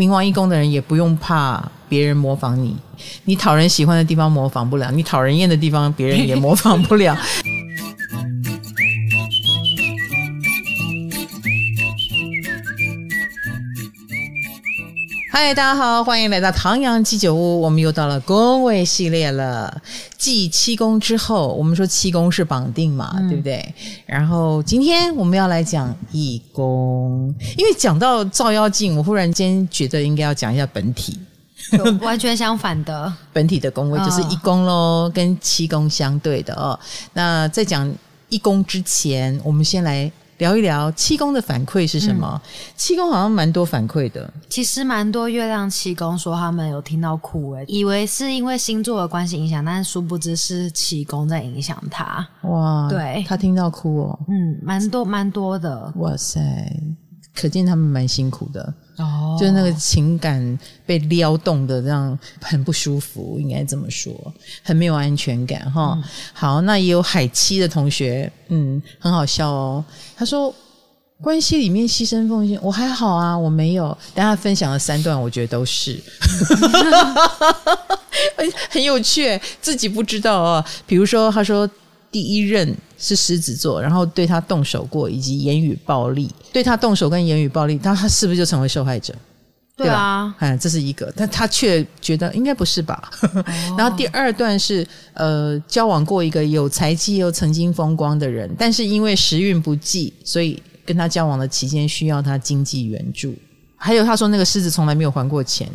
冥王一宫的人也不用怕别人模仿你，你讨人喜欢的地方模仿不了，你讨人厌的地方别人也模仿不了。嗨，大家好，欢迎来到唐阳鸡酒屋。我们又到了宫位系列了。继七宫之后，我们说七宫是绑定嘛，嗯、对不对？然后今天我们要来讲一宫，因为讲到照妖镜，我忽然间觉得应该要讲一下本体，完全相反的 本体的宫位就是一宫喽，跟七宫相对的哦。那在讲一宫之前，我们先来。聊一聊七宫的反馈是什么？嗯、七宫好像蛮多反馈的，其实蛮多月亮七宫说他们有听到哭诶，以为是因为星座的关系影响，但是殊不知是七宫在影响他。哇，对，他听到哭哦，嗯，蛮多蛮多的，哇塞，可见他们蛮辛苦的。哦，就是那个情感被撩动的，这样很不舒服，应该这么说，很没有安全感哈。嗯、好，那也有海七的同学，嗯，很好笑哦。他说，关系里面牺牲奉献，我还好啊，我没有。但他分享了三段，我觉得都是，很有趣，自己不知道啊。比如说，他说。第一任是狮子座，然后对他动手过，以及言语暴力，对他动手跟言语暴力，那他是不是就成为受害者？对啊，哎，这是一个，但他却觉得应该不是吧？哦、然后第二段是呃，交往过一个有才气又曾经风光的人，但是因为时运不济，所以跟他交往的期间需要他经济援助。还有他说那个狮子从来没有还过钱，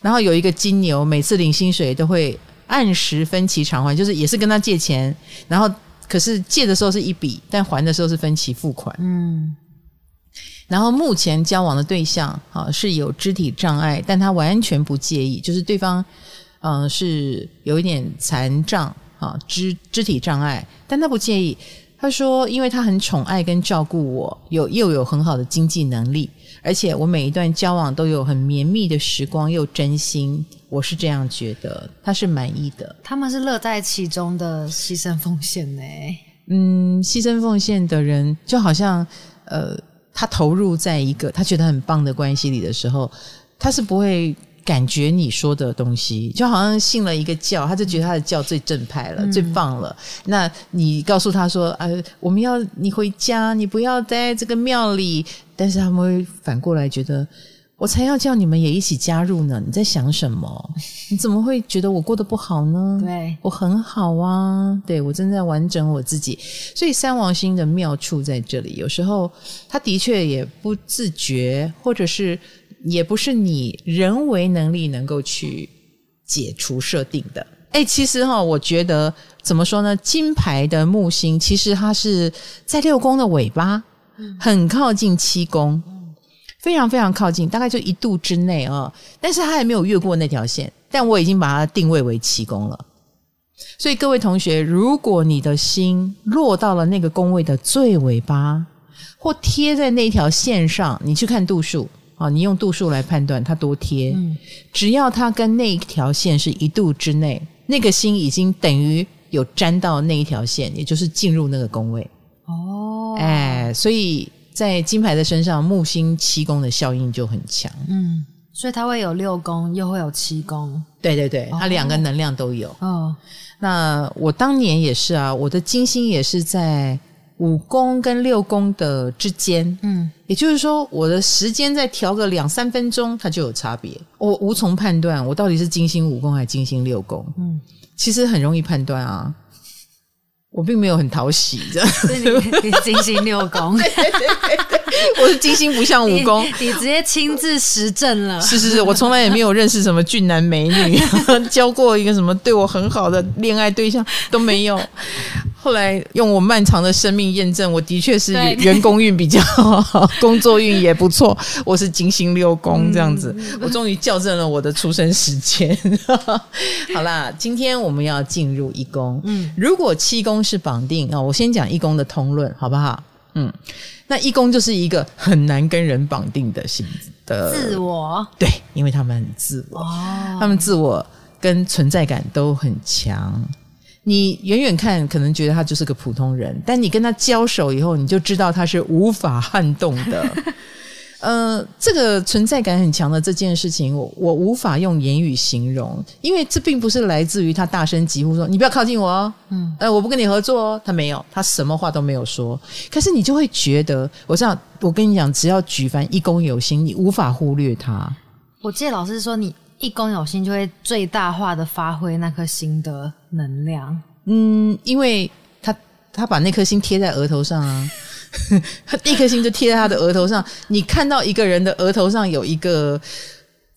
然后有一个金牛，每次领薪水都会。按时分期偿还，就是也是跟他借钱，然后可是借的时候是一笔，但还的时候是分期付款。嗯，然后目前交往的对象啊是有肢体障碍，但他完全不介意，就是对方嗯、是有一点残障啊肢肢体障碍，但他不介意。他说，因为他很宠爱跟照顾我，有又有很好的经济能力，而且我每一段交往都有很绵密的时光，又真心。我是这样觉得，他是满意的。他们是乐在其中的牺牲奉献呢。嗯，牺牲奉献的人就好像，呃，他投入在一个他觉得很棒的关系里的时候，他是不会感觉你说的东西，就好像信了一个教，他就觉得他的教最正派了，嗯、最棒了。那你告诉他说，呃，我们要你回家，你不要待在这个庙里，但是他们会反过来觉得。我才要叫你们也一起加入呢！你在想什么？你怎么会觉得我过得不好呢？对，我很好啊！对，我正在完整我自己。所以三王星的妙处在这里，有时候他的确也不自觉，或者是也不是你人为能力能够去解除设定的。哎，其实哈，我觉得怎么说呢？金牌的木星其实它是在六宫的尾巴，很靠近七宫。非常非常靠近，大概就一度之内啊、哦，但是它还没有越过那条线，但我已经把它定位为七宫了。所以各位同学，如果你的心落到了那个宫位的最尾巴，或贴在那条线上，你去看度数啊，你用度数来判断它多贴，嗯、只要它跟那一条线是一度之内，那个星已经等于有沾到那一条线，也就是进入那个宫位。哦，哎，所以。在金牌的身上，木星七宫的效应就很强。嗯，所以它会有六宫，又会有七宫。对对对，它两个能量都有。哦，那我当年也是啊，我的金星也是在五宫跟六宫的之间。嗯，也就是说，我的时间再调个两三分钟，它就有差别。我无从判断我到底是金星五宫还是金星六宫。嗯，其实很容易判断啊。我并没有很讨喜，这样。你金星六宫，对对对对，我是金星不像武功，你直接亲自实证了。是是是，我从来也没有认识什么俊男美女，交过一个什么对我很好的恋爱对象都没有。后来用我漫长的生命验证，我的确是员工运比较好，工作运也不错。我是金星六宫这样子，嗯、我终于校正了我的出生时间。好啦，今天我们要进入一宫。嗯，如果七宫是绑定啊，我先讲一宫的通论，好不好？嗯，那一宫就是一个很难跟人绑定的性的自我，对，因为他们很自我，哦、他们自我跟存在感都很强。你远远看可能觉得他就是个普通人，但你跟他交手以后，你就知道他是无法撼动的。呃，这个存在感很强的这件事情，我我无法用言语形容，因为这并不是来自于他大声疾呼说“你不要靠近我哦”，嗯，呃，我不跟你合作哦，他没有，他什么话都没有说，可是你就会觉得，我知道，我跟你讲，只要举凡一公有心，你无法忽略他。我记得老师说，你一公有心，就会最大化的发挥那颗心的能量。嗯，因为他他把那颗心贴在额头上啊。一颗心就贴在他的额头上，你看到一个人的额头上有一个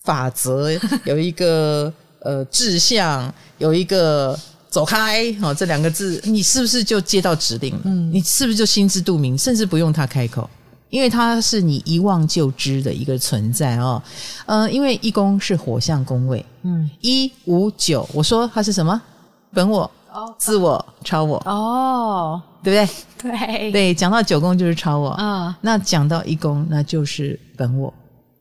法则，有一个呃志向，有一个走开哦，这两个字，你是不是就接到指令了？嗯，你是不是就心知肚明，甚至不用他开口，因为他是你一望就知的一个存在哦。呃，因为一宫是火象宫位，嗯，一五九，我说他是什么？本我。哦，自我、超我哦，对不对？对对，讲到九宫就是超我，嗯，那讲到一宫那就是本我。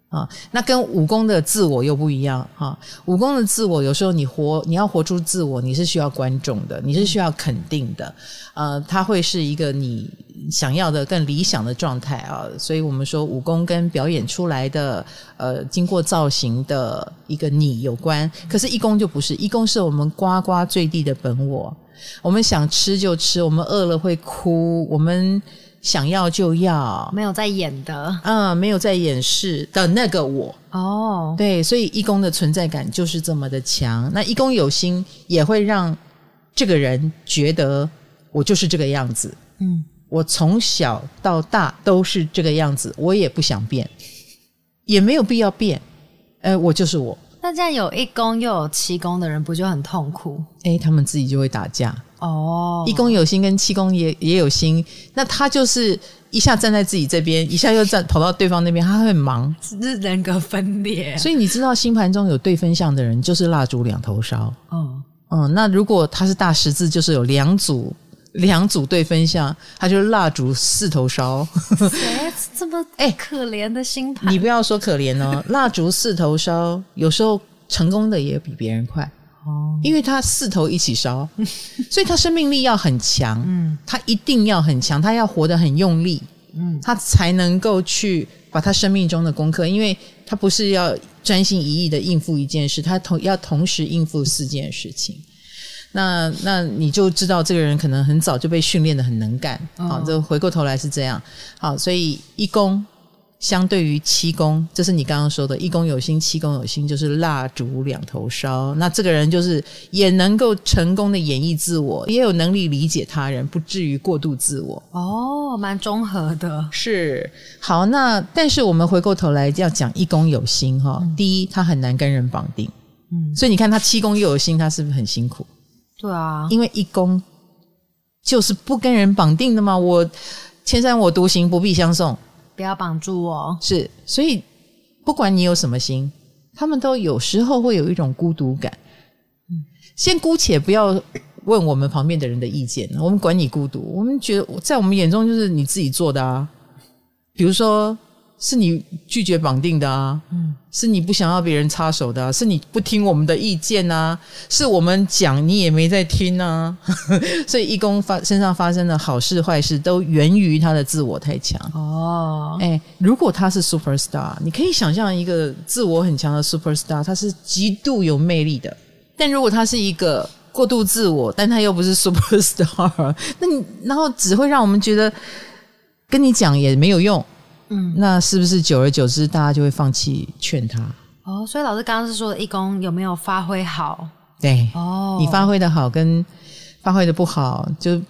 啊，那跟武功的自我又不一样哈。武功的自我，有时候你活，你要活出自我，你是需要观众的，你是需要肯定的。呃，它会是一个你想要的更理想的状态啊。所以我们说武功跟表演出来的，呃，经过造型的一个你有关。可是，一宫就不是，一宫是我们呱呱坠地的本我。我们想吃就吃，我们饿了会哭，我们。想要就要，没有在演的，嗯，没有在掩饰的那个我哦，对，所以一宫的存在感就是这么的强。那一宫有心也会让这个人觉得我就是这个样子，嗯，我从小到大都是这个样子，我也不想变，也没有必要变，呃，我就是我。那这样有一宫又有七宫的人，不就很痛苦？哎，他们自己就会打架。哦，一宫有心跟七宫也也有心，那他就是一下站在自己这边，一下又站跑到对方那边，他会忙，是人格分裂。所以你知道星盘中有对分相的人，就是蜡烛两头烧。嗯嗯，那如果他是大十字，就是有两组两组对分相，他就是蜡烛四头烧。哎，这么 哎可怜的星盘，你不要说可怜哦，蜡烛四头烧，有时候成功的也比别人快。哦，因为他四头一起烧，所以他生命力要很强，嗯，他一定要很强，他要活得很用力，嗯，他才能够去把他生命中的功课，因为他不是要专心一意的应付一件事，他同要同时应付四件事情，那那你就知道这个人可能很早就被训练的很能干，好，这回过头来是这样，好，所以一宫。相对于七宫，这是你刚刚说的，一宫有心，七宫有心，就是蜡烛两头烧。那这个人就是也能够成功的演绎自我，也有能力理解他人，不至于过度自我。哦，蛮综合的。是。好，那但是我们回过头来要讲一宫有心哈。嗯、第一，他很难跟人绑定。嗯。所以你看他七宫又有心，他是不是很辛苦？对啊。因为一宫就是不跟人绑定的嘛。我千山我独行，不必相送。不要绑住我，是，所以不管你有什么心，他们都有时候会有一种孤独感。嗯，先姑且不要问我们旁边的人的意见，我们管你孤独，我们觉得在我们眼中就是你自己做的啊。比如说。是你拒绝绑定的啊，嗯，是你不想要别人插手的啊，是你不听我们的意见啊，是我们讲你也没在听啊，所以义工发身上发生的好事坏事都源于他的自我太强哦。哎，如果他是 super star，你可以想象一个自我很强的 super star，他是极度有魅力的。但如果他是一个过度自我，但他又不是 super star，那你然后只会让我们觉得跟你讲也没有用。嗯，那是不是久而久之，大家就会放弃劝他？哦，所以老师刚刚是说的，一宫有没有发挥好？对，哦，你发挥的好跟发挥的不好，就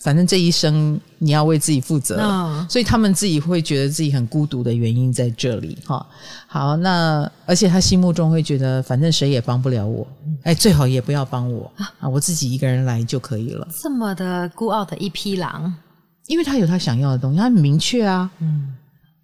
反正这一生你要为自己负责。嗯，所以他们自己会觉得自己很孤独的原因在这里。哈，好，那而且他心目中会觉得，反正谁也帮不了我，哎，最好也不要帮我啊，我自己一个人来就可以了。这么的孤傲的一匹狼。因为他有他想要的东西，他很明确啊。嗯，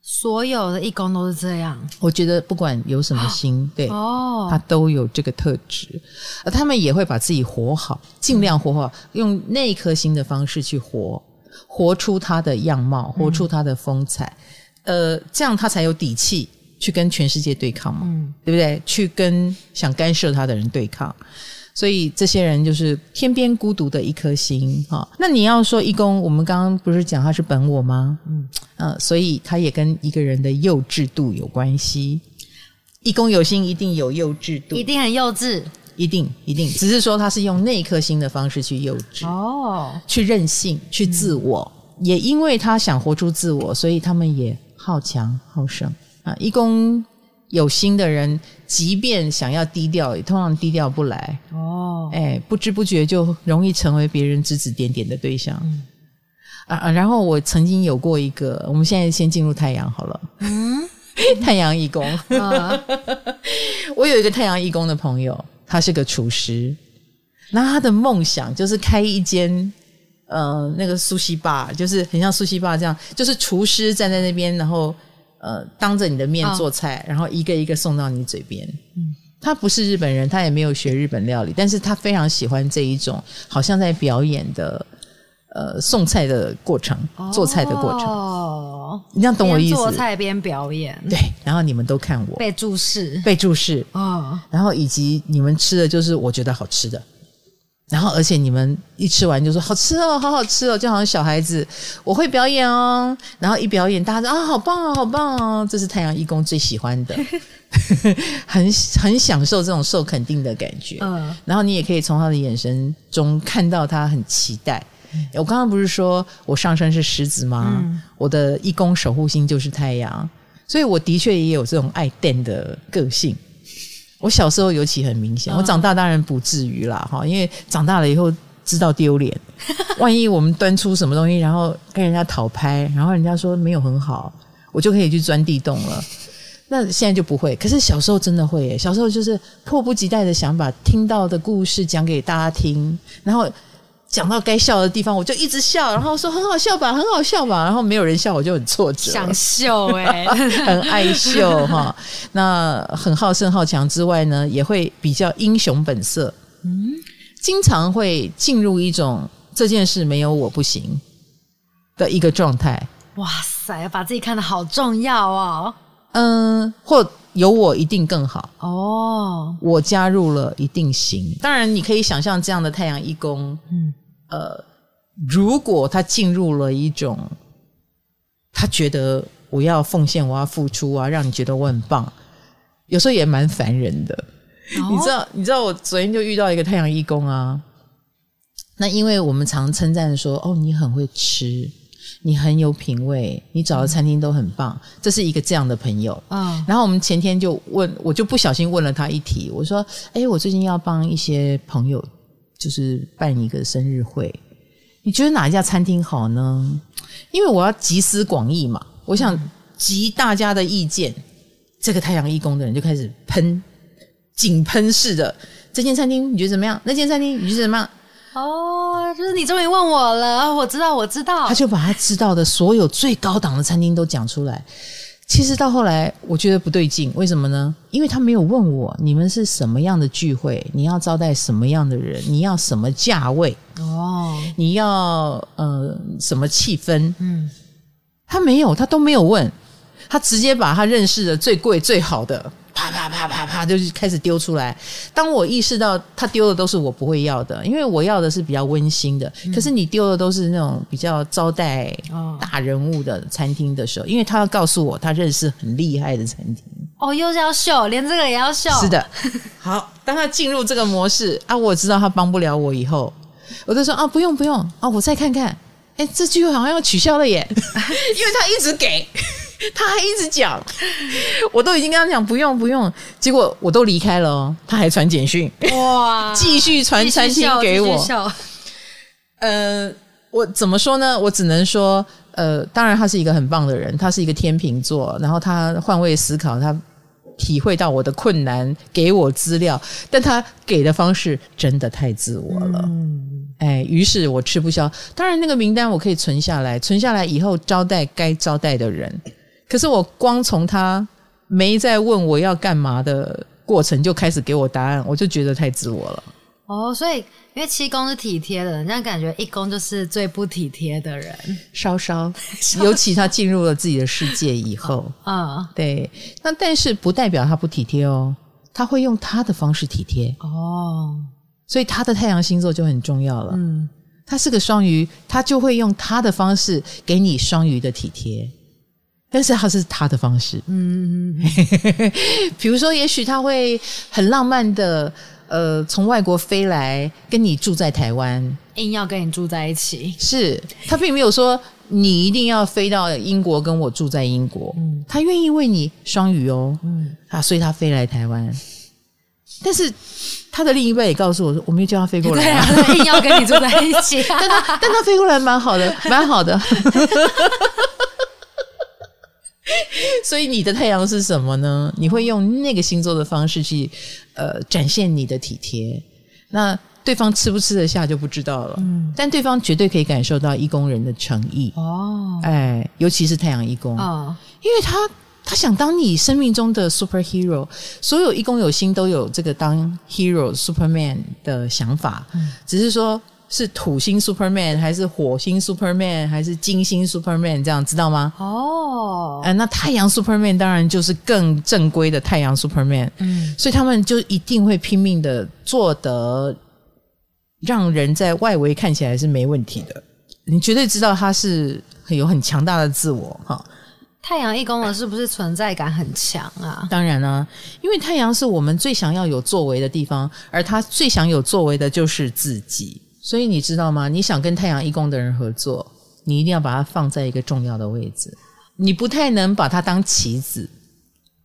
所有的义工都是这样。我觉得不管有什么心，对，哦，他都有这个特质，而他们也会把自己活好，尽量活好，用那一颗心的方式去活，活出他的样貌，活出他的风采。嗯、呃，这样他才有底气去跟全世界对抗嘛，嗯，对不对？去跟想干涉他的人对抗。所以这些人就是天边孤独的一颗心哈。那你要说一宫，我们刚刚不是讲他是本我吗？嗯，呃，所以他也跟一个人的幼稚度有关系。一宫有心，一定有幼稚度，一定很幼稚，一定一定，只是说他是用那颗心的方式去幼稚哦，去任性，去自我。嗯、也因为他想活出自我，所以他们也好强好胜啊。一宫。有心的人，即便想要低调，也通常低调不来。哦，哎，不知不觉就容易成为别人指指点点的对象。嗯、啊，然后我曾经有过一个，我们现在先进入太阳好了。嗯，太阳义工。啊、我有一个太阳义工的朋友，他是个厨师，那他的梦想就是开一间呃那个苏西吧，就是很像苏西吧这样，就是厨师站在那边，然后。呃，当着你的面做菜，哦、然后一个一个送到你嘴边。嗯，他不是日本人，他也没有学日本料理，但是他非常喜欢这一种好像在表演的呃送菜的过程，哦、做菜的过程。哦，你这样懂我意思？做菜边表演，对。然后你们都看我，被注视，被注视。哦，然后以及你们吃的就是我觉得好吃的。然后，而且你们一吃完就说好吃哦，好好吃哦，就好像小孩子，我会表演哦。然后一表演，大家说啊，好棒哦，好棒哦，这是太阳一宫最喜欢的，很很享受这种受肯定的感觉。嗯，然后你也可以从他的眼神中看到他很期待。我刚刚不是说我上身是狮子吗？嗯，我的义工守护星就是太阳，所以我的确也有这种爱电的个性。我小时候尤其很明显，我长大当然不至于啦，哈，因为长大了以后知道丢脸，万一我们端出什么东西，然后跟人家讨拍，然后人家说没有很好，我就可以去钻地洞了。那现在就不会，可是小时候真的会耶，小时候就是迫不及待的想把听到的故事讲给大家听，然后。讲到该笑的地方，我就一直笑，然后说很好笑吧，很好笑吧，然后没有人笑，我就很挫折。想秀哎、欸，很爱秀哈。那很好胜好强之外呢，也会比较英雄本色。嗯，经常会进入一种这件事没有我不行的一个状态。哇塞，把自己看得好重要哦。嗯，或有我一定更好哦。我加入了一定行。当然，你可以想象这样的太阳一宫，嗯。呃，如果他进入了一种，他觉得我要奉献，我要付出啊，让你觉得我很棒，有时候也蛮烦人的。哦、你知道，你知道我昨天就遇到一个太阳一宫啊。那因为我们常称赞说，哦，你很会吃，你很有品味，你找的餐厅都很棒，嗯、这是一个这样的朋友。嗯。然后我们前天就问，我就不小心问了他一题，我说，哎，我最近要帮一些朋友。就是办一个生日会，你觉得哪一家餐厅好呢？因为我要集思广益嘛，我想集大家的意见。这个太阳义工的人就开始喷，井喷式的这间餐厅你觉得怎么样？那间餐厅你觉得怎么样？哦，就是你终于问我了，我知道，我知道。他就把他知道的所有最高档的餐厅都讲出来。其实到后来，我觉得不对劲，为什么呢？因为他没有问我，你们是什么样的聚会，你要招待什么样的人，你要什么价位哦，你要呃什么气氛？嗯，他没有，他都没有问，他直接把他认识的最贵最好的。啪啪啪啪啪，就是开始丢出来。当我意识到他丢的都是我不会要的，因为我要的是比较温馨的。嗯、可是你丢的都是那种比较招待大人物的餐厅的时候，因为他要告诉我他认识很厉害的餐厅。哦，又是要秀，连这个也要秀。是的。好，当他进入这个模式啊，我知道他帮不了我以后，我就说啊，不用不用啊，我再看看。哎，这句话好像要取消了耶，因为他一直给。他还一直讲，我都已经跟他讲不用不用，结果我都离开了哦，他还传简讯，哇，继续传餐厅给我。呃，我怎么说呢？我只能说，呃，当然他是一个很棒的人，他是一个天秤座，然后他换位思考，他体会到我的困难，给我资料，但他给的方式真的太自我了。嗯，哎，于是我吃不消。当然，那个名单我可以存下来，存下来以后招待该招待的人。可是我光从他没在问我要干嘛的过程就开始给我答案，我就觉得太自我了。哦，所以因为七宫是体贴的，人家感觉一宫就是最不体贴的人。稍稍，尤其他进入了自己的世界以后，啊、哦，对。那但是不代表他不体贴哦，他会用他的方式体贴。哦，所以他的太阳星座就很重要了。嗯，他是个双鱼，他就会用他的方式给你双鱼的体贴，但是他是他的方式。嗯，比如说，也许他会很浪漫的，呃，从外国飞来跟你住在台湾，硬要跟你住在一起。是他并没有说你一定要飞到英国跟我住在英国，嗯，他愿意为你双语哦，嗯啊，所以他飞来台湾。但是他的另一半也告诉我说，我没有叫他飞过来，对啊，硬要跟你住在一起。但他但他飞过来蛮好的，蛮好的。所以你的太阳是什么呢？你会用那个星座的方式去呃展现你的体贴。那对方吃不吃得下就不知道了。嗯，但对方绝对可以感受到义工人的诚意。哦，哎，尤其是太阳一宫。哦，因为他。他想当你生命中的 superhero，所有义工有心都有这个当 hero superman 的想法，嗯、只是说是土星 superman 还是火星 superman 还是金星 superman 这样知道吗？哦，呃，那太阳 superman 当然就是更正规的太阳 superman，嗯，所以他们就一定会拼命的做得让人在外围看起来是没问题的，你绝对知道他是有很强大的自我哈。太阳一宫的是不是存在感很强啊？当然啦、啊，因为太阳是我们最想要有作为的地方，而他最想有作为的就是自己。所以你知道吗？你想跟太阳一宫的人合作，你一定要把它放在一个重要的位置。你不太能把他当棋子，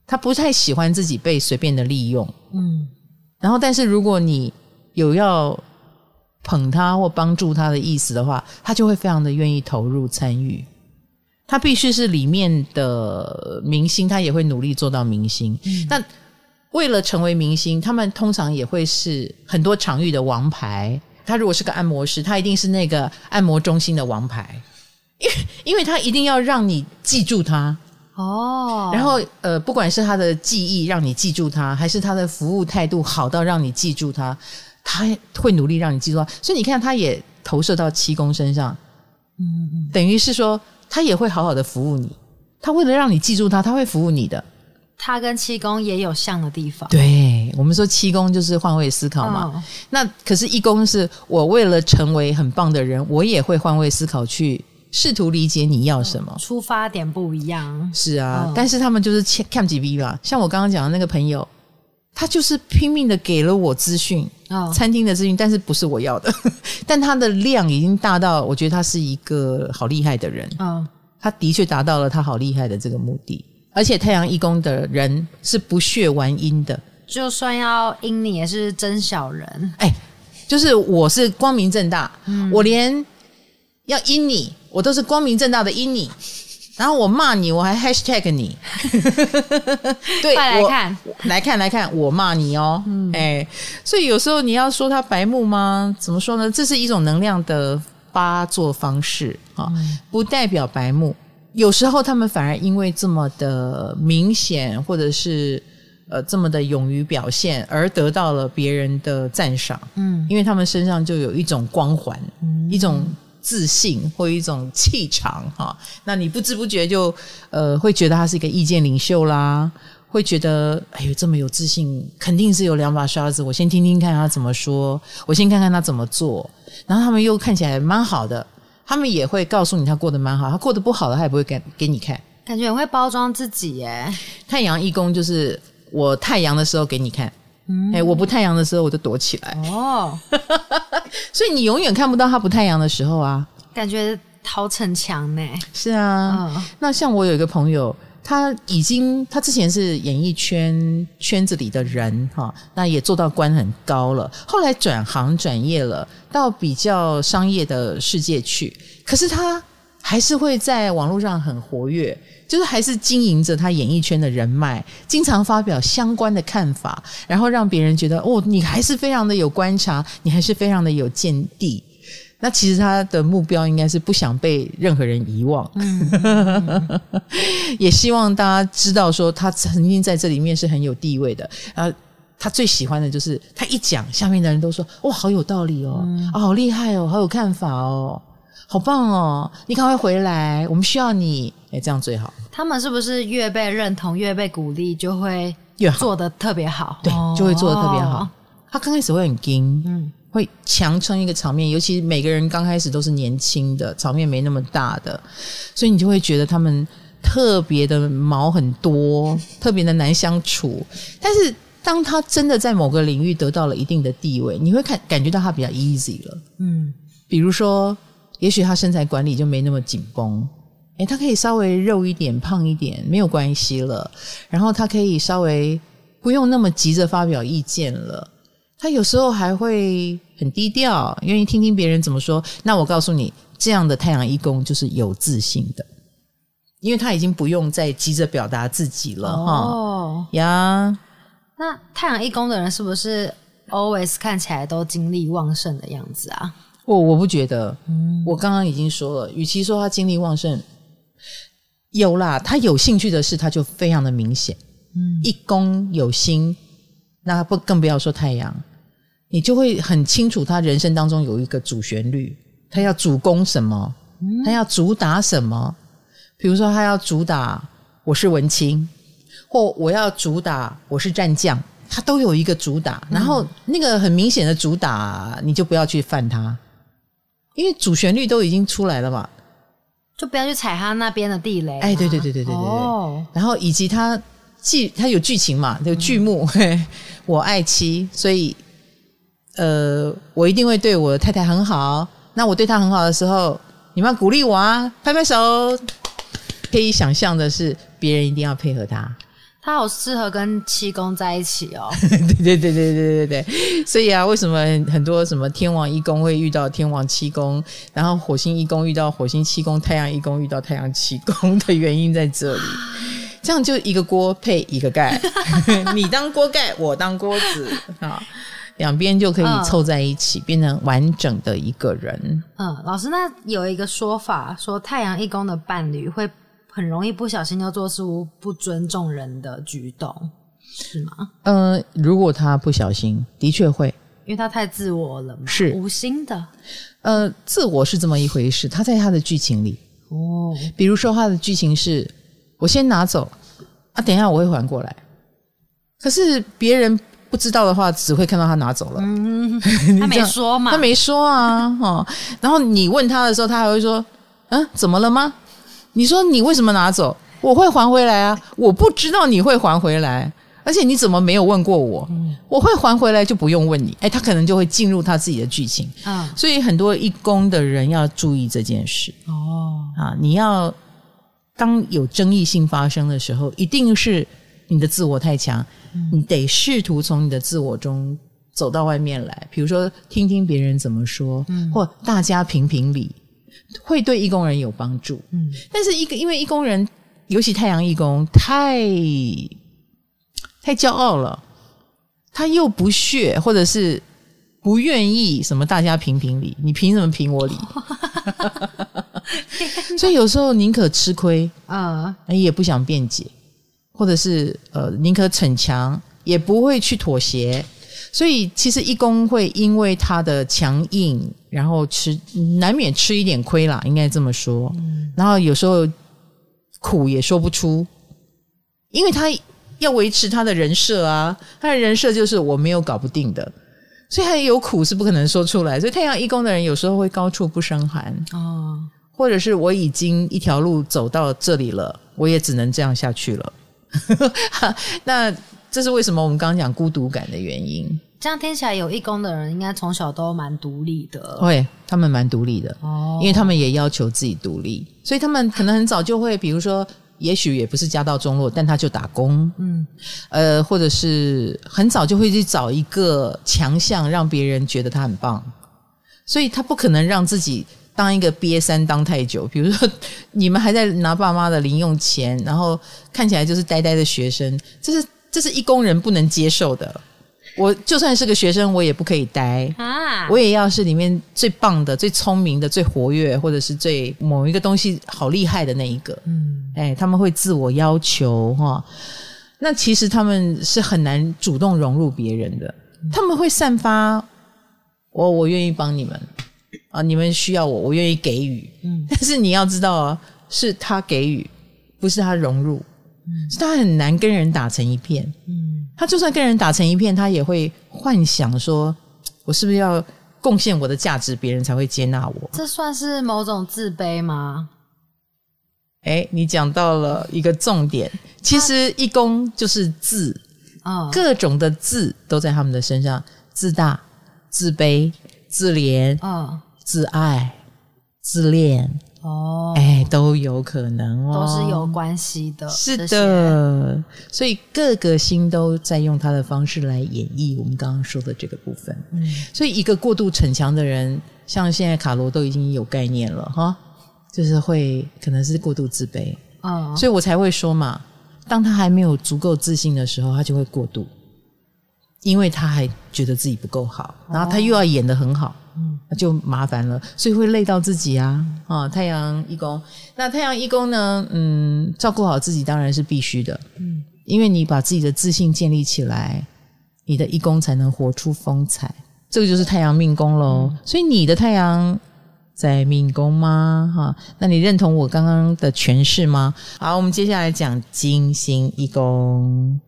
他不太喜欢自己被随便的利用。嗯，然后但是如果你有要捧他或帮助他的意思的话，他就会非常的愿意投入参与。他必须是里面的明星，他也会努力做到明星。嗯、但为了成为明星，他们通常也会是很多场域的王牌。他如果是个按摩师，他一定是那个按摩中心的王牌，因为因为他一定要让你记住他哦。然后呃，不管是他的技艺让你记住他，还是他的服务态度好到让你记住他，他会努力让你记住他。所以你看，他也投射到七公身上，嗯，等于是说。他也会好好的服务你，他为了让你记住他，他会服务你的。他跟七宫也有像的地方。对，我们说七宫就是换位思考嘛。哦、那可是，一宫是我为了成为很棒的人，我也会换位思考，去试图理解你要什么。出发点不一样。是啊，哦、但是他们就是看几 B 吧。像我刚刚讲的那个朋友。他就是拼命的给了我资讯，哦、餐厅的资讯，但是不是我要的，但他的量已经大到，我觉得他是一个好厉害的人。哦、他的确达到了他好厉害的这个目的，而且太阳一宫的人是不屑玩阴的，就算要阴你也是真小人。哎，就是我是光明正大，嗯、我连要阴你，我都是光明正大的阴你。然后我骂你，我还 hashtag 你，对，来看，来看，来看，我骂你哦，嗯、哎，所以有时候你要说他白目吗？怎么说呢？这是一种能量的发作方式啊，嗯、不代表白目。有时候他们反而因为这么的明显，或者是呃这么的勇于表现，而得到了别人的赞赏。嗯，因为他们身上就有一种光环，嗯、一种。自信或一种气场哈，那你不知不觉就呃会觉得他是一个意见领袖啦，会觉得哎呦这么有自信，肯定是有两把刷子。我先听听看他怎么说，我先看看他怎么做，然后他们又看起来蛮好的，他们也会告诉你他过得蛮好，他过得不好的他也不会给给你看，感觉很会包装自己耶。太阳义工就是我太阳的时候给你看。哎、欸，我不太阳的时候我就躲起来。哦，所以你永远看不到他不太阳的时候啊，感觉好逞强呢。是啊，哦、那像我有一个朋友，他已经他之前是演艺圈圈子里的人哈，那也做到官很高了，后来转行转业了，到比较商业的世界去，可是他还是会在网络上很活跃。就是还是经营着他演艺圈的人脉，经常发表相关的看法，然后让别人觉得哦，你还是非常的有观察，你还是非常的有见地。那其实他的目标应该是不想被任何人遗忘，嗯、也希望大家知道说他曾经在这里面是很有地位的。他最喜欢的就是他一讲，下面的人都说哇，好有道理哦，嗯、哦，好厉害哦，好有看法哦。好棒哦！你赶快回来，我们需要你。哎，这样最好。他们是不是越被认同、越被鼓励，就会越做得特别好？对，就会做得特别好。他刚开始会很惊，嗯，会强撑一个场面，尤其每个人刚开始都是年轻的，场面没那么大的，所以你就会觉得他们特别的毛很多，特别的难相处。但是当他真的在某个领域得到了一定的地位，你会看感觉到他比较 easy 了，嗯，比如说，也许他身材管理就没那么紧绷。诶，他可以稍微肉一点、胖一点，没有关系了。然后他可以稍微不用那么急着发表意见了。他有时候还会很低调，愿意听听别人怎么说。那我告诉你，这样的太阳一宫就是有自信的，因为他已经不用再急着表达自己了。哦呀，那太阳一宫的人是不是 always 看起来都精力旺盛的样子啊？我我不觉得，嗯，我刚刚已经说了，与其说他精力旺盛。有啦，他有兴趣的事，他就非常的明显。嗯，一宫有心，那不更不要说太阳，你就会很清楚他人生当中有一个主旋律，他要主攻什么，他要主打什么。比如说，他要主打我是文青，或我要主打我是战将，他都有一个主打。然后那个很明显的主打，你就不要去犯他，因为主旋律都已经出来了嘛。就不要去踩他那边的地雷。哎，对对对对对对对。哦。然后以及他剧，他有剧情嘛，有剧目。嗯、我爱妻，所以呃，我一定会对我的太太很好。那我对她很好的时候，你们要鼓励我啊，拍拍手。可以想象的是，别人一定要配合他。他好适合跟七宫在一起哦。对对对对对对对，所以啊，为什么很多什么天王一宫会遇到天王七宫，然后火星一宫遇到火星七宫，太阳一宫遇到太阳七宫的原因在这里。这样就一个锅配一个盖，你当锅盖，我当锅子啊，两边就可以凑在一起，嗯、变成完整的一个人。嗯，老师，那有一个说法说，太阳一宫的伴侣会。很容易不小心就做出不尊重人的举动，是吗？呃，如果他不小心，的确会，因为他太自我了嘛，是无心的。呃，自我是这么一回事，他在他的剧情里哦，比如说他的剧情是，我先拿走啊，等一下我会还过来。可是别人不知道的话，只会看到他拿走了。嗯，他没说嘛，他没说啊，哦，然后你问他的时候，他还会说，嗯，怎么了吗？你说你为什么拿走？我会还回来啊！我不知道你会还回来，而且你怎么没有问过我？嗯、我会还回来就不用问你。哎，他可能就会进入他自己的剧情啊。所以很多义工的人要注意这件事哦。啊，你要当有争议性发生的时候，一定是你的自我太强，嗯、你得试图从你的自我中走到外面来。比如说，听听别人怎么说，嗯、或大家评评理。会对义工人有帮助，嗯，但是一个因为义工人，尤其太阳义工，太太骄傲了，他又不屑，或者是不愿意什么大家评评理，你凭什么评我理？所以有时候宁可吃亏啊，也不想辩解，或者是呃宁可逞强，也不会去妥协。所以其实一宫会因为他的强硬，然后吃难免吃一点亏啦，应该这么说。嗯、然后有时候苦也说不出，因为他要维持他的人设啊，他的人设就是我没有搞不定的，所以他有苦是不可能说出来。所以太阳一宫的人有时候会高处不胜寒哦，或者是我已经一条路走到这里了，我也只能这样下去了。那。这是为什么我们刚刚讲孤独感的原因。这样听起来，有义工的人应该从小都蛮独立的。会，他们蛮独立的哦，因为他们也要求自己独立，所以他们可能很早就会，比如说，也许也不是家道中落，但他就打工，嗯，呃，或者是很早就会去找一个强项，让别人觉得他很棒，所以他不可能让自己当一个瘪三当太久。比如说，你们还在拿爸妈的零用钱，然后看起来就是呆呆的学生，这是。这是一工人不能接受的。我就算是个学生，我也不可以呆啊！我也要是里面最棒的、最聪明的、最活跃，或者是最某一个东西好厉害的那一个。嗯，哎，他们会自我要求哈。那其实他们是很难主动融入别人的。他们会散发我，我愿意帮你们啊！你们需要我，我愿意给予。嗯，但是你要知道啊，是他给予，不是他融入。嗯，他很难跟人打成一片。嗯，他就算跟人打成一片，他也会幻想说，我是不是要贡献我的价值，别人才会接纳我？这算是某种自卑吗？哎，你讲到了一个重点，其实一公就是自，啊，各种的自都在他们的身上，自大、自卑、自怜、嗯，自爱、自恋。哦，哎，都有可能哦，都是有关系的。是的，所以各个星都在用他的方式来演绎我们刚刚说的这个部分。嗯，所以一个过度逞强的人，像现在卡罗都已经有概念了哈，就是会可能是过度自卑。嗯，所以我才会说嘛，当他还没有足够自信的时候，他就会过度，因为他还觉得自己不够好，然后他又要演得很好。就麻烦了，所以会累到自己啊！啊，太阳一宫，那太阳一宫呢？嗯，照顾好自己当然是必须的。嗯，因为你把自己的自信建立起来，你的一宫才能活出风采。这个就是太阳命宫喽。嗯，所以你的太阳在命宫吗？哈，那你认同我刚刚的诠释吗？好，我们接下来讲金星一宫。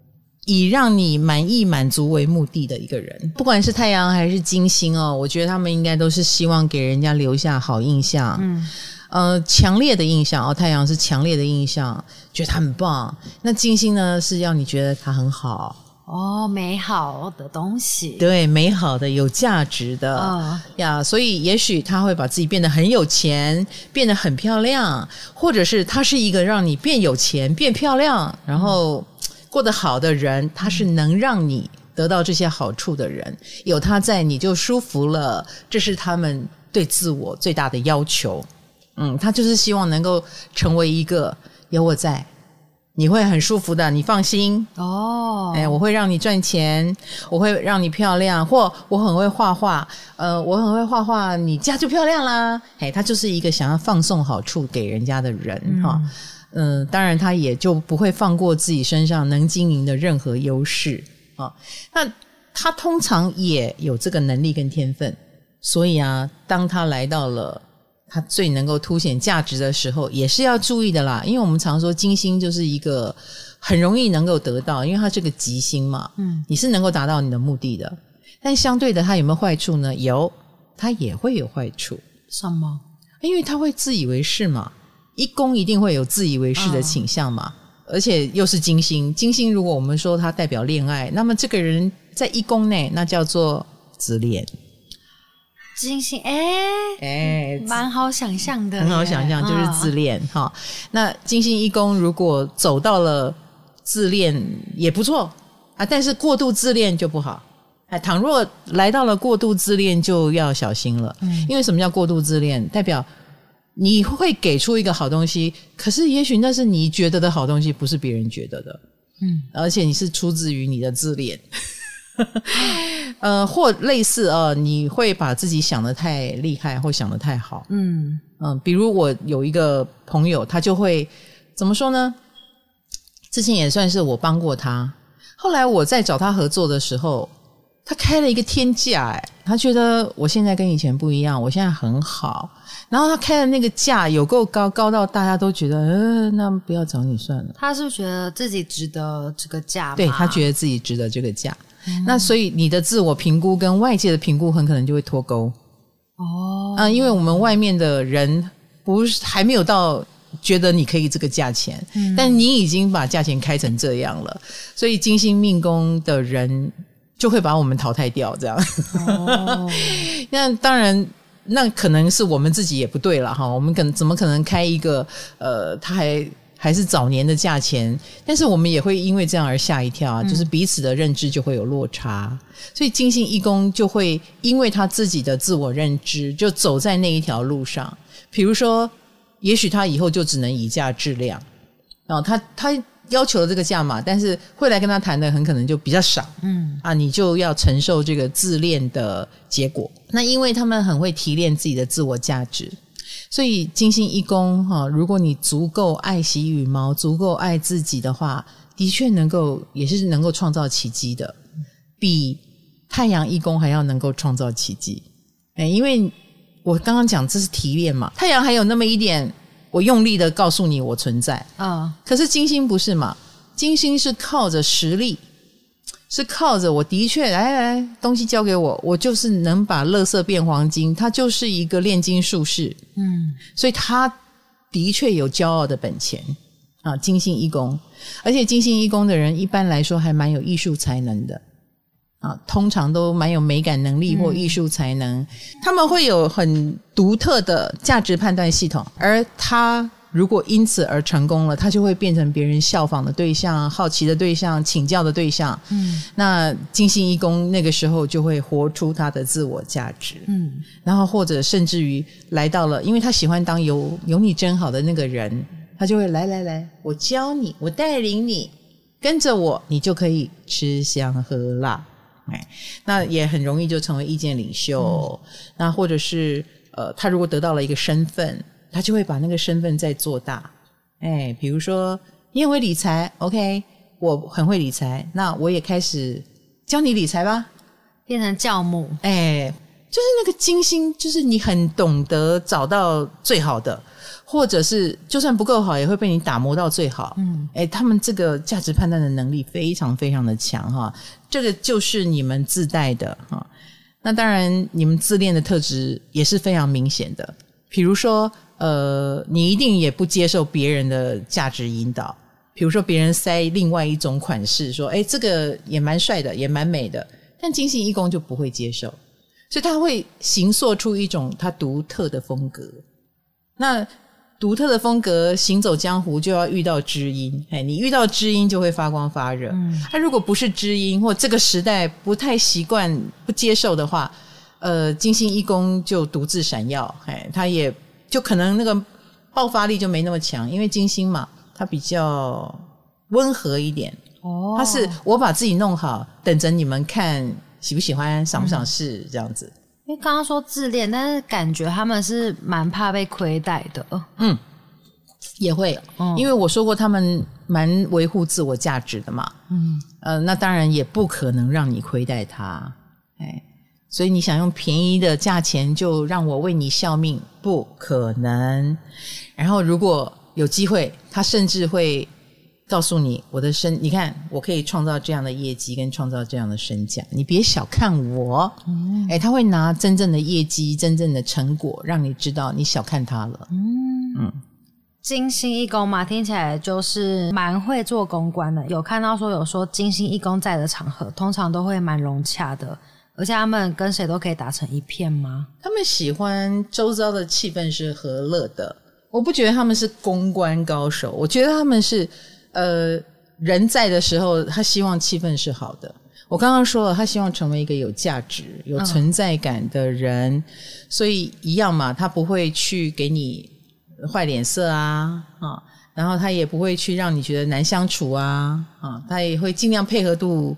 以让你满意满足为目的的一个人，不管是太阳还是金星哦，我觉得他们应该都是希望给人家留下好印象，嗯，呃，强烈的印象哦。太阳是强烈的印象，觉得他很棒。那金星呢，是要你觉得他很好哦，美好的东西，对，美好的、有价值的啊呀。所以也许他会把自己变得很有钱，变得很漂亮，或者是他是一个让你变有钱、变漂亮，然后。嗯过得好的人，他是能让你得到这些好处的人。有他在，你就舒服了。这是他们对自我最大的要求。嗯，他就是希望能够成为一个有我在，你会很舒服的。你放心哦。哎，我会让你赚钱，我会让你漂亮，或我很会画画。呃，我很会画画，你家就漂亮啦。哎，他就是一个想要放送好处给人家的人哈。嗯嗯，当然，他也就不会放过自己身上能经营的任何优势啊。那他通常也有这个能力跟天分，所以啊，当他来到了他最能够凸显价值的时候，也是要注意的啦。因为我们常说金星就是一个很容易能够得到，因为它是个吉星嘛，嗯，你是能够达到你的目的的。但相对的，它有没有坏处呢？有，它也会有坏处。什么？因为他会自以为是嘛。一宫一定会有自以为是的倾向嘛，哦、而且又是金星。金星如果我们说它代表恋爱，那么这个人在一宫内，那叫做自恋。金星，哎哎，蛮好想象的，很好想象，就是自恋哈。那金星一宫如果走到了自恋也不错啊，但是过度自恋就不好。哎，倘若来到了过度自恋，就要小心了。嗯，因为什么叫过度自恋？代表。你会给出一个好东西，可是也许那是你觉得的好东西，不是别人觉得的。嗯，而且你是出自于你的自恋，呃，或类似呃，你会把自己想的太厉害，或想的太好。嗯嗯、呃，比如我有一个朋友，他就会怎么说呢？之前也算是我帮过他，后来我在找他合作的时候。他开了一个天价，哎，他觉得我现在跟以前不一样，我现在很好。然后他开的那个价有够高，高到大家都觉得，呃，那不要找你算了。他是觉得自己值得这个价吗？对，他觉得自己值得这个价。嗯。那所以你的自我评估跟外界的评估很可能就会脱钩。哦，啊，因为我们外面的人不是还没有到觉得你可以这个价钱，嗯，但你已经把价钱开成这样了，所以金星命宫的人。就会把我们淘汰掉，这样。哦、那当然，那可能是我们自己也不对了哈。我们可能怎么可能开一个呃，他还还是早年的价钱？但是我们也会因为这样而吓一跳啊，嗯、就是彼此的认知就会有落差。所以金星义工就会因为他自己的自我认知，就走在那一条路上。比如说，也许他以后就只能以价质量，然后他他。要求的这个价码，但是会来跟他谈的很可能就比较少，嗯啊，你就要承受这个自恋的结果。那因为他们很会提炼自己的自我价值，所以金星一宫哈，如果你足够爱惜羽毛，足够爱自己的话，的确能够也是能够创造奇迹的，比太阳一宫还要能够创造奇迹。哎，因为我刚刚讲这是提炼嘛，太阳还有那么一点。我用力的告诉你我存在。啊，可是金星不是嘛？金星是靠着实力，是靠着我的确来来来，东西交给我，我就是能把垃圾变黄金，他就是一个炼金术士，嗯，所以他的确有骄傲的本钱。啊，金星一宫，而且金星一宫的人一般来说还蛮有艺术才能的啊，通常都蛮有美感能力或艺术才能，嗯、他们会有很独特的价值判断系统，而他。如果因此而成功了，他就会变成别人效仿的对象、好奇的对象、请教的对象。嗯，那金星一宫那个时候就会活出他的自我价值。嗯，然后或者甚至于来到了，因为他喜欢当有有你真好的那个人，他就会来来来，我教你，我带领你，跟着我，你就可以吃香喝辣。哎，那也很容易就成为意见领袖。嗯，那或者是呃，他如果得到了一个身份。他就会把那个身份再做大，哎，比如说你也会理财，OK，我很会理财，那我也开始教你理财吧，变成教母，哎，就是那个精心，就是你很懂得找到最好的，或者是就算不够好，也会被你打磨到最好，嗯，哎，他们这个价值判断的能力非常非常的强哈，这个就是你们自带的哈，那当然你们自恋的特质也是非常明显的，比如说。呃，你一定也不接受别人的价值引导，比如说别人塞另外一种款式，说，哎，这个也蛮帅的，也蛮美的，但金星一宫就不会接受，所以他会形塑出一种他独特的风格。那独特的风格行走江湖就要遇到知音，哎，你遇到知音就会发光发热。嗯，他如果不是知音，或这个时代不太习惯、不接受的话，呃，金星一宫就独自闪耀，哎，他也。就可能那个爆发力就没那么强，因为金星嘛，它比较温和一点。哦，它是我把自己弄好，等着你们看喜不喜欢、赏不赏识、嗯、这样子。因为刚刚说自恋，但是感觉他们是蛮怕被亏待的。嗯，也会，嗯、因为我说过他们蛮维护自我价值的嘛。嗯，呃，那当然也不可能让你亏待他。哎。所以你想用便宜的价钱就让我为你效命，不可能。然后如果有机会，他甚至会告诉你，我的身，你看我可以创造这样的业绩，跟创造这样的身价，你别小看我。嗯，诶，他会拿真正的业绩、真正的成果，让你知道你小看他了。嗯嗯，金星一宫嘛，听起来就是蛮会做公关的。有看到说有说金星一宫在的场合，通常都会蛮融洽的。而且他们跟谁都可以打成一片吗？他们喜欢周遭的气氛是和乐的。我不觉得他们是公关高手，我觉得他们是呃人在的时候，他希望气氛是好的。我刚刚说了，他希望成为一个有价值、有存在感的人，嗯、所以一样嘛，他不会去给你坏脸色啊啊，然后他也不会去让你觉得难相处啊啊，他也会尽量配合度。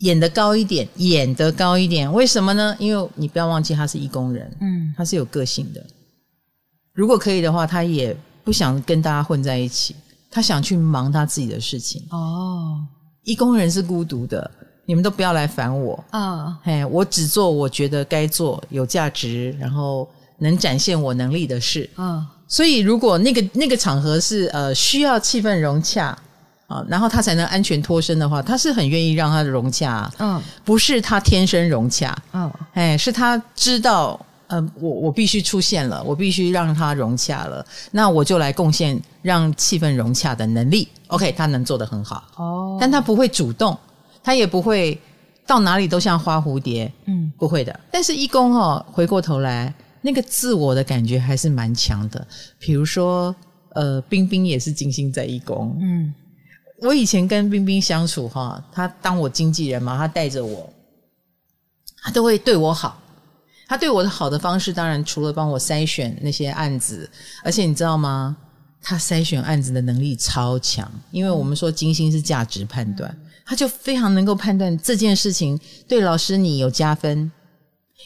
演得高一点，演得高一点，为什么呢？因为你不要忘记他是一工人，嗯，他是有个性的。如果可以的话，他也不想跟大家混在一起，他想去忙他自己的事情。哦，一工人是孤独的，你们都不要来烦我啊！嘿，我只做我觉得该做、有价值，然后能展现我能力的事。嗯，所以如果那个那个场合是呃需要气氛融洽。啊，然后他才能安全脱身的话，他是很愿意让他融洽。嗯，不是他天生融洽。嗯，哎，是他知道，呃，我我必须出现了，我必须让他融洽了，那我就来贡献让气氛融洽的能力。OK，他能做得很好。哦，但他不会主动，他也不会到哪里都像花蝴蝶。嗯，不会的。但是一宫哦，回过头来，那个自我的感觉还是蛮强的。比如说，呃，冰冰也是金星在一宫。嗯。我以前跟冰冰相处哈，他当我经纪人嘛，他带着我，他都会对我好。他对我的好的方式，当然除了帮我筛选那些案子，而且你知道吗？他筛选案子的能力超强，因为我们说金星是价值判断，他就非常能够判断这件事情对老师你有加分，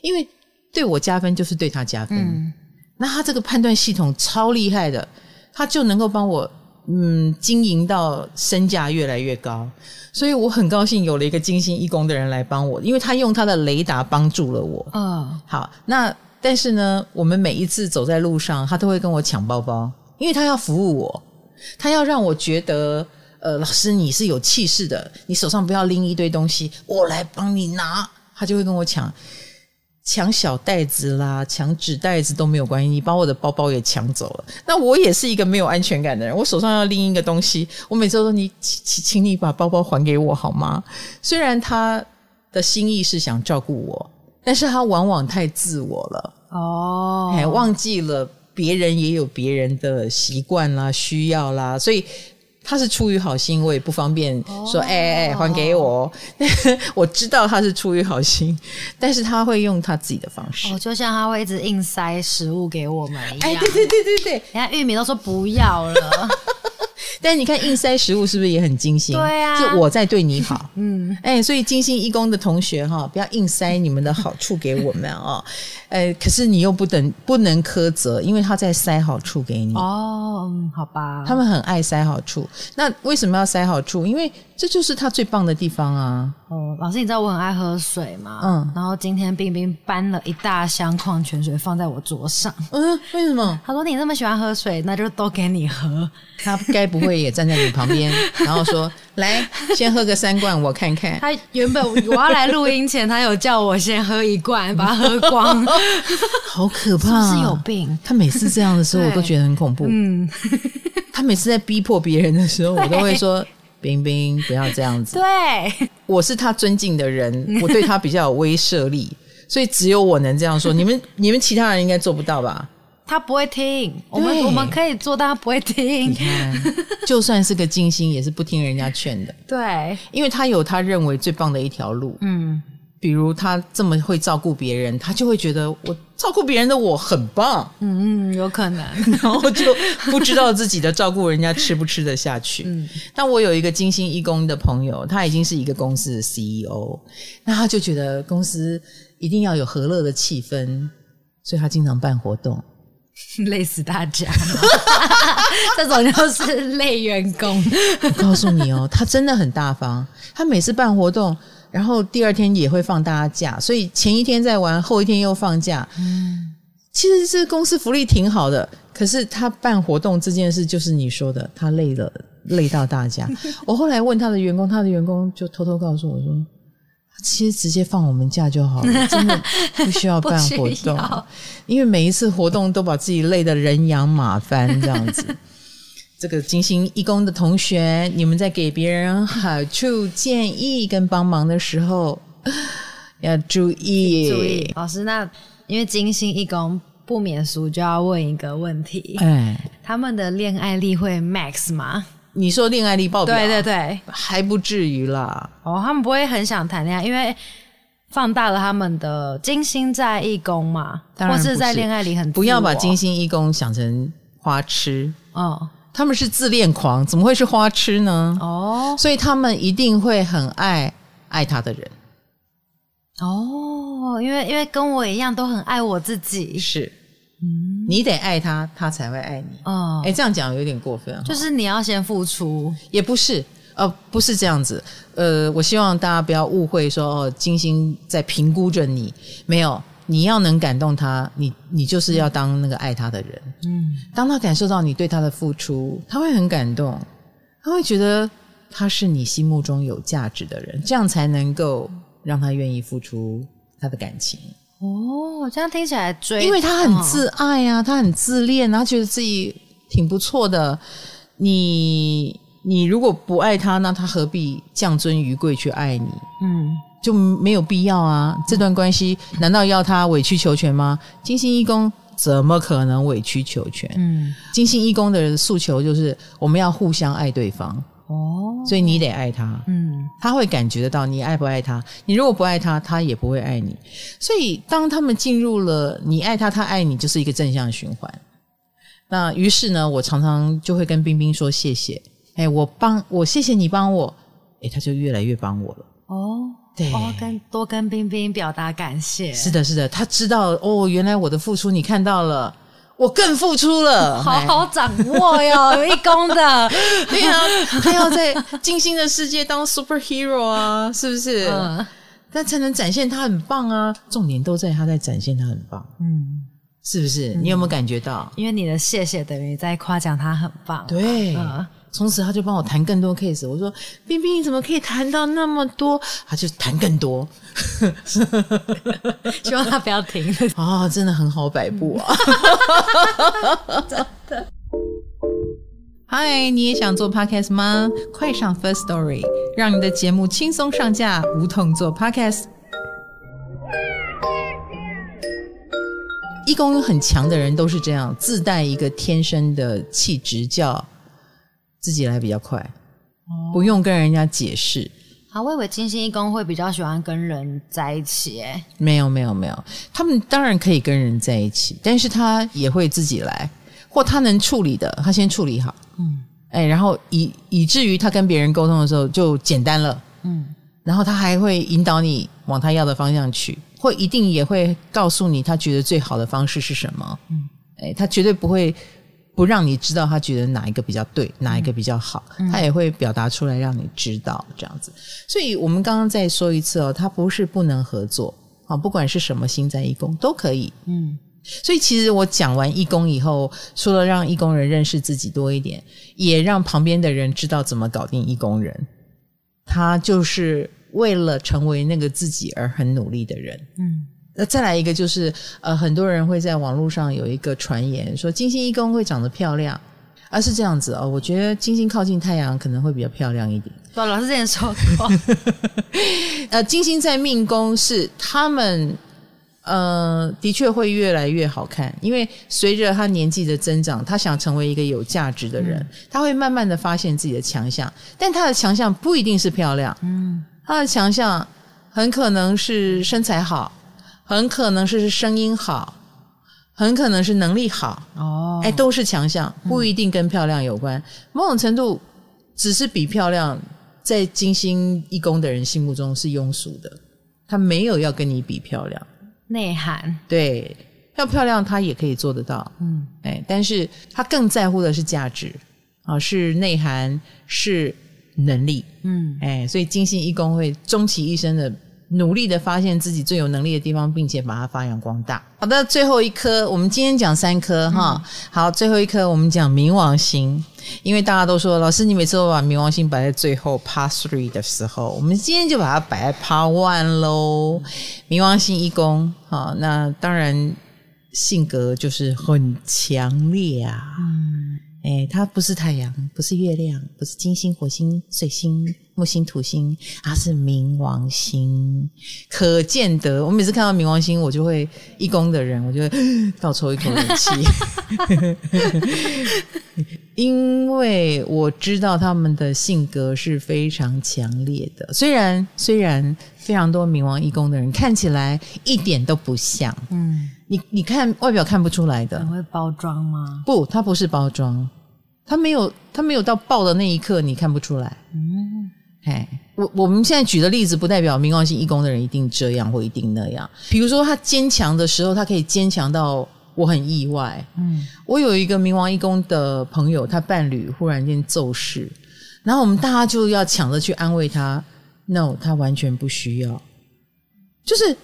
因为对我加分就是对他加分。嗯，那他这个判断系统超厉害的，他就能够帮我。嗯，经营到身价越来越高，所以我很高兴有了一个精心义工的人来帮我，因为他用他的雷达帮助了我。嗯、哦，好，那但是呢，我们每一次走在路上，他都会跟我抢包包，因为他要服务我，他要让我觉得呃，老师你是有气势的，你手上不要拎一堆东西，我来帮你拿。他就会跟我抢。抢小袋子啦，抢纸袋子都没有关系，你把我的包包也抢走了，那我也是一个没有安全感的人。我手上要拎一个东西，我每次都说你请请请你把包包还给我好吗？虽然他的心意是想照顾我，但是他往往太自我了哦，还忘记了别人也有别人的习惯啦、需要啦，所以。他是出于好心，我也不方便说，哎还给我。我知道他是出于好心，但是他会用他自己的方式。哦，就像他会一直硬塞食物给我们一样。哎，对对对对对，人家 玉米都说不要了。但是你看硬塞食物是不是也很精心？对啊，是我在对你好。嗯，哎，所以精心义工的同学哈，不要硬塞你们的好处给我们哦。呃，可是你又不等不能苛责，因为他在塞好处给你。哦，嗯，好吧。他们很爱塞好处，那为什么要塞好处？因为这就是他最棒的地方啊。哦，老师，你知道我很爱喝水吗？嗯。然后今天冰冰搬了一大箱矿泉水放在我桌上。嗯，为什么？他说你那么喜欢喝水，那就都给你喝。他该不会也站在你旁边，然后说：“来，先喝个三罐，我看看。”他原本我要来录音前，他有叫我先喝一罐，把它喝光。好可怕！是不是有病？他每次这样的时候，我都觉得很恐怖。嗯，他每次在逼迫别人的时候，我都会说：“冰冰，不要这样子。”对，我是他尊敬的人，我对他比较有威慑力，所以只有我能这样说。你们、你们其他人应该做不到吧？他不会听，我们我们可以做，但他不会听。你看，就算是个金星，也是不听人家劝的。对，因为他有他认为最棒的一条路。嗯。比如他这么会照顾别人，他就会觉得我照顾别人的我很棒。嗯嗯，有可能，然后就不知道自己的照顾人家吃不吃得下去。嗯，但我有一个金星义工的朋友，他已经是一个公司的 CEO，那他就觉得公司一定要有和乐的气氛，所以他经常办活动，累死大家。这种就是累员工。我告诉你哦，他真的很大方，他每次办活动。然后第二天也会放大家假，所以前一天在玩，后一天又放假。嗯，其实这公司福利挺好的，可是他办活动这件事就是你说的，他累了，累到大家。我后来问他的员工，他的员工就偷偷告诉我说，其实直接放我们假就好了，真的不需要办活动，因为每一次活动都把自己累得人仰马翻这样子。这个金星义工的同学，你们在给别人好处、建议跟帮忙的时候，要注意。注意，老师，那因为金星义工不免俗，就要问一个问题：哎，他们的恋爱力会 max 吗？你说恋爱力爆表？对对对，还不至于啦。哦，他们不会很想谈恋爱，因为放大了他们的金星在义工嘛，或是在恋爱里很不要把金星义工想成花痴哦。他们是自恋狂，怎么会是花痴呢？哦，所以他们一定会很爱爱他的人。哦，因为因为跟我一样都很爱我自己。是，嗯，你得爱他，他才会爱你。哦，哎，这样讲有点过分。就是你要先付出，也不是，呃，不是这样子。呃，我希望大家不要误会说，哦，金星在评估着你，没有。你要能感动他，你你就是要当那个爱他的人。嗯，当他感受到你对他的付出，他会很感动，他会觉得他是你心目中有价值的人，这样才能够让他愿意付出他的感情。哦，这样听起来追，因为他很自爱啊，他很自恋，他觉得自己挺不错的。你你如果不爱他，那他何必降尊于贵去爱你？嗯。就没有必要啊！这段关系难道要他委曲求全吗？金星一宫怎么可能委曲求全？嗯，金星一宫的诉求就是我们要互相爱对方哦，所以你得爱他，嗯，他会感觉得到你爱不爱他。你如果不爱他，他也不会爱你。所以当他们进入了你爱他，他爱你，就是一个正向循环。那于是呢，我常常就会跟冰冰说谢谢，哎，我帮我谢谢你帮我，哎，他就越来越帮我了哦。对，哦，跟多跟冰冰表达感谢。是的，是的，他知道哦，原来我的付出你看到了，我更付出了，好好掌握哟，有义工的，对啊，他要在金星的世界当 superhero 啊，是不是？嗯，但才能展现他很棒啊，重点都在他在展现他很棒，嗯，是不是？你有没有感觉到？因为你的谢谢等于在夸奖他很棒，对。嗯从此他就帮我谈更多 case。我说：“冰冰，你怎么可以谈到那么多？”他就谈更多，希望他不要停。啊、哦，真的很好摆布啊！真的。嗨，你也想做 podcast 吗？快上 First Story，让你的节目轻松上架，无痛做 podcast。义工很强的人都是这样，自带一个天生的气质，叫自己来比较快，哦、不用跟人家解释。好，我以为金星一宫会比较喜欢跟人在一起，哎，没有没有没有，他们当然可以跟人在一起，但是他也会自己来，或他能处理的，他先处理好，嗯，哎，然后以以至于他跟别人沟通的时候就简单了，嗯，然后他还会引导你往他要的方向去。会一定也会告诉你他觉得最好的方式是什么，嗯，哎，他绝对不会不让你知道他觉得哪一个比较对，哪一个比较好，嗯，他也会表达出来让你知道这样子。所以我们刚刚再说一次哦，他不是不能合作啊，不管是什么心在义工都可以，嗯。所以其实我讲完义工以后，除了让义工人认识自己多一点，也让旁边的人知道怎么搞定义工人，他就是。为了成为那个自己而很努力的人，嗯，那再来一个就是，呃，很多人会在网络上有一个传言说金星一宫会长得漂亮，啊、是这样子哦。我觉得金星靠近太阳可能会比较漂亮一点。对，老师之前说过，呃，金星在命宫是他们，呃，的确会越来越好看，因为随着他年纪的增长，他想成为一个有价值的人，嗯、他会慢慢的发现自己的强项，但他的强项不一定是漂亮，嗯。他的强项很可能是身材好，很可能是声音好，很可能是能力好。哦，哎，都是强项，不一定跟漂亮有关。嗯、某种程度，只是比漂亮，在金星义工的人心目中是庸俗的。他没有要跟你比漂亮，内涵。对，要漂亮他也可以做得到，嗯，哎，但是他更在乎的是价值啊，是内涵是。能力，嗯，哎，所以金星义工会终其一生的努力的发现自己最有能力的地方，并且把它发扬光大。好的，最后一颗，我们今天讲三颗哈。好，最后一颗我们讲冥王星，因为大家都说老师，你每次都把冥王星摆在最后 Part Three 的时候，我们今天就把它摆在 Part One 喽。冥王星一宫，好，那当然性格就是很强烈啊。嗯。哎，它不是太阳，不是月亮，不是金星、火星、水星、木星、土星，它是冥王星。可见得，我每次看到冥王星，我就会义工的人，我就会倒抽一口冷气，因为我知道他们的性格是非常强烈的。虽然虽然非常多冥王义工的人看起来一点都不像，嗯。你你看外表看不出来的，很会包装吗？不，它不是包装，它没有，它没有到爆的那一刻，你看不出来。嗯，哎，我我们现在举的例子，不代表冥王星义工的人一定这样或一定那样。比如说，他坚强的时候，他可以坚强到我很意外。嗯，我有一个冥王义工的朋友，他伴侣忽然间骤逝，然后我们大家就要抢着去安慰他。No，他完全不需要，就是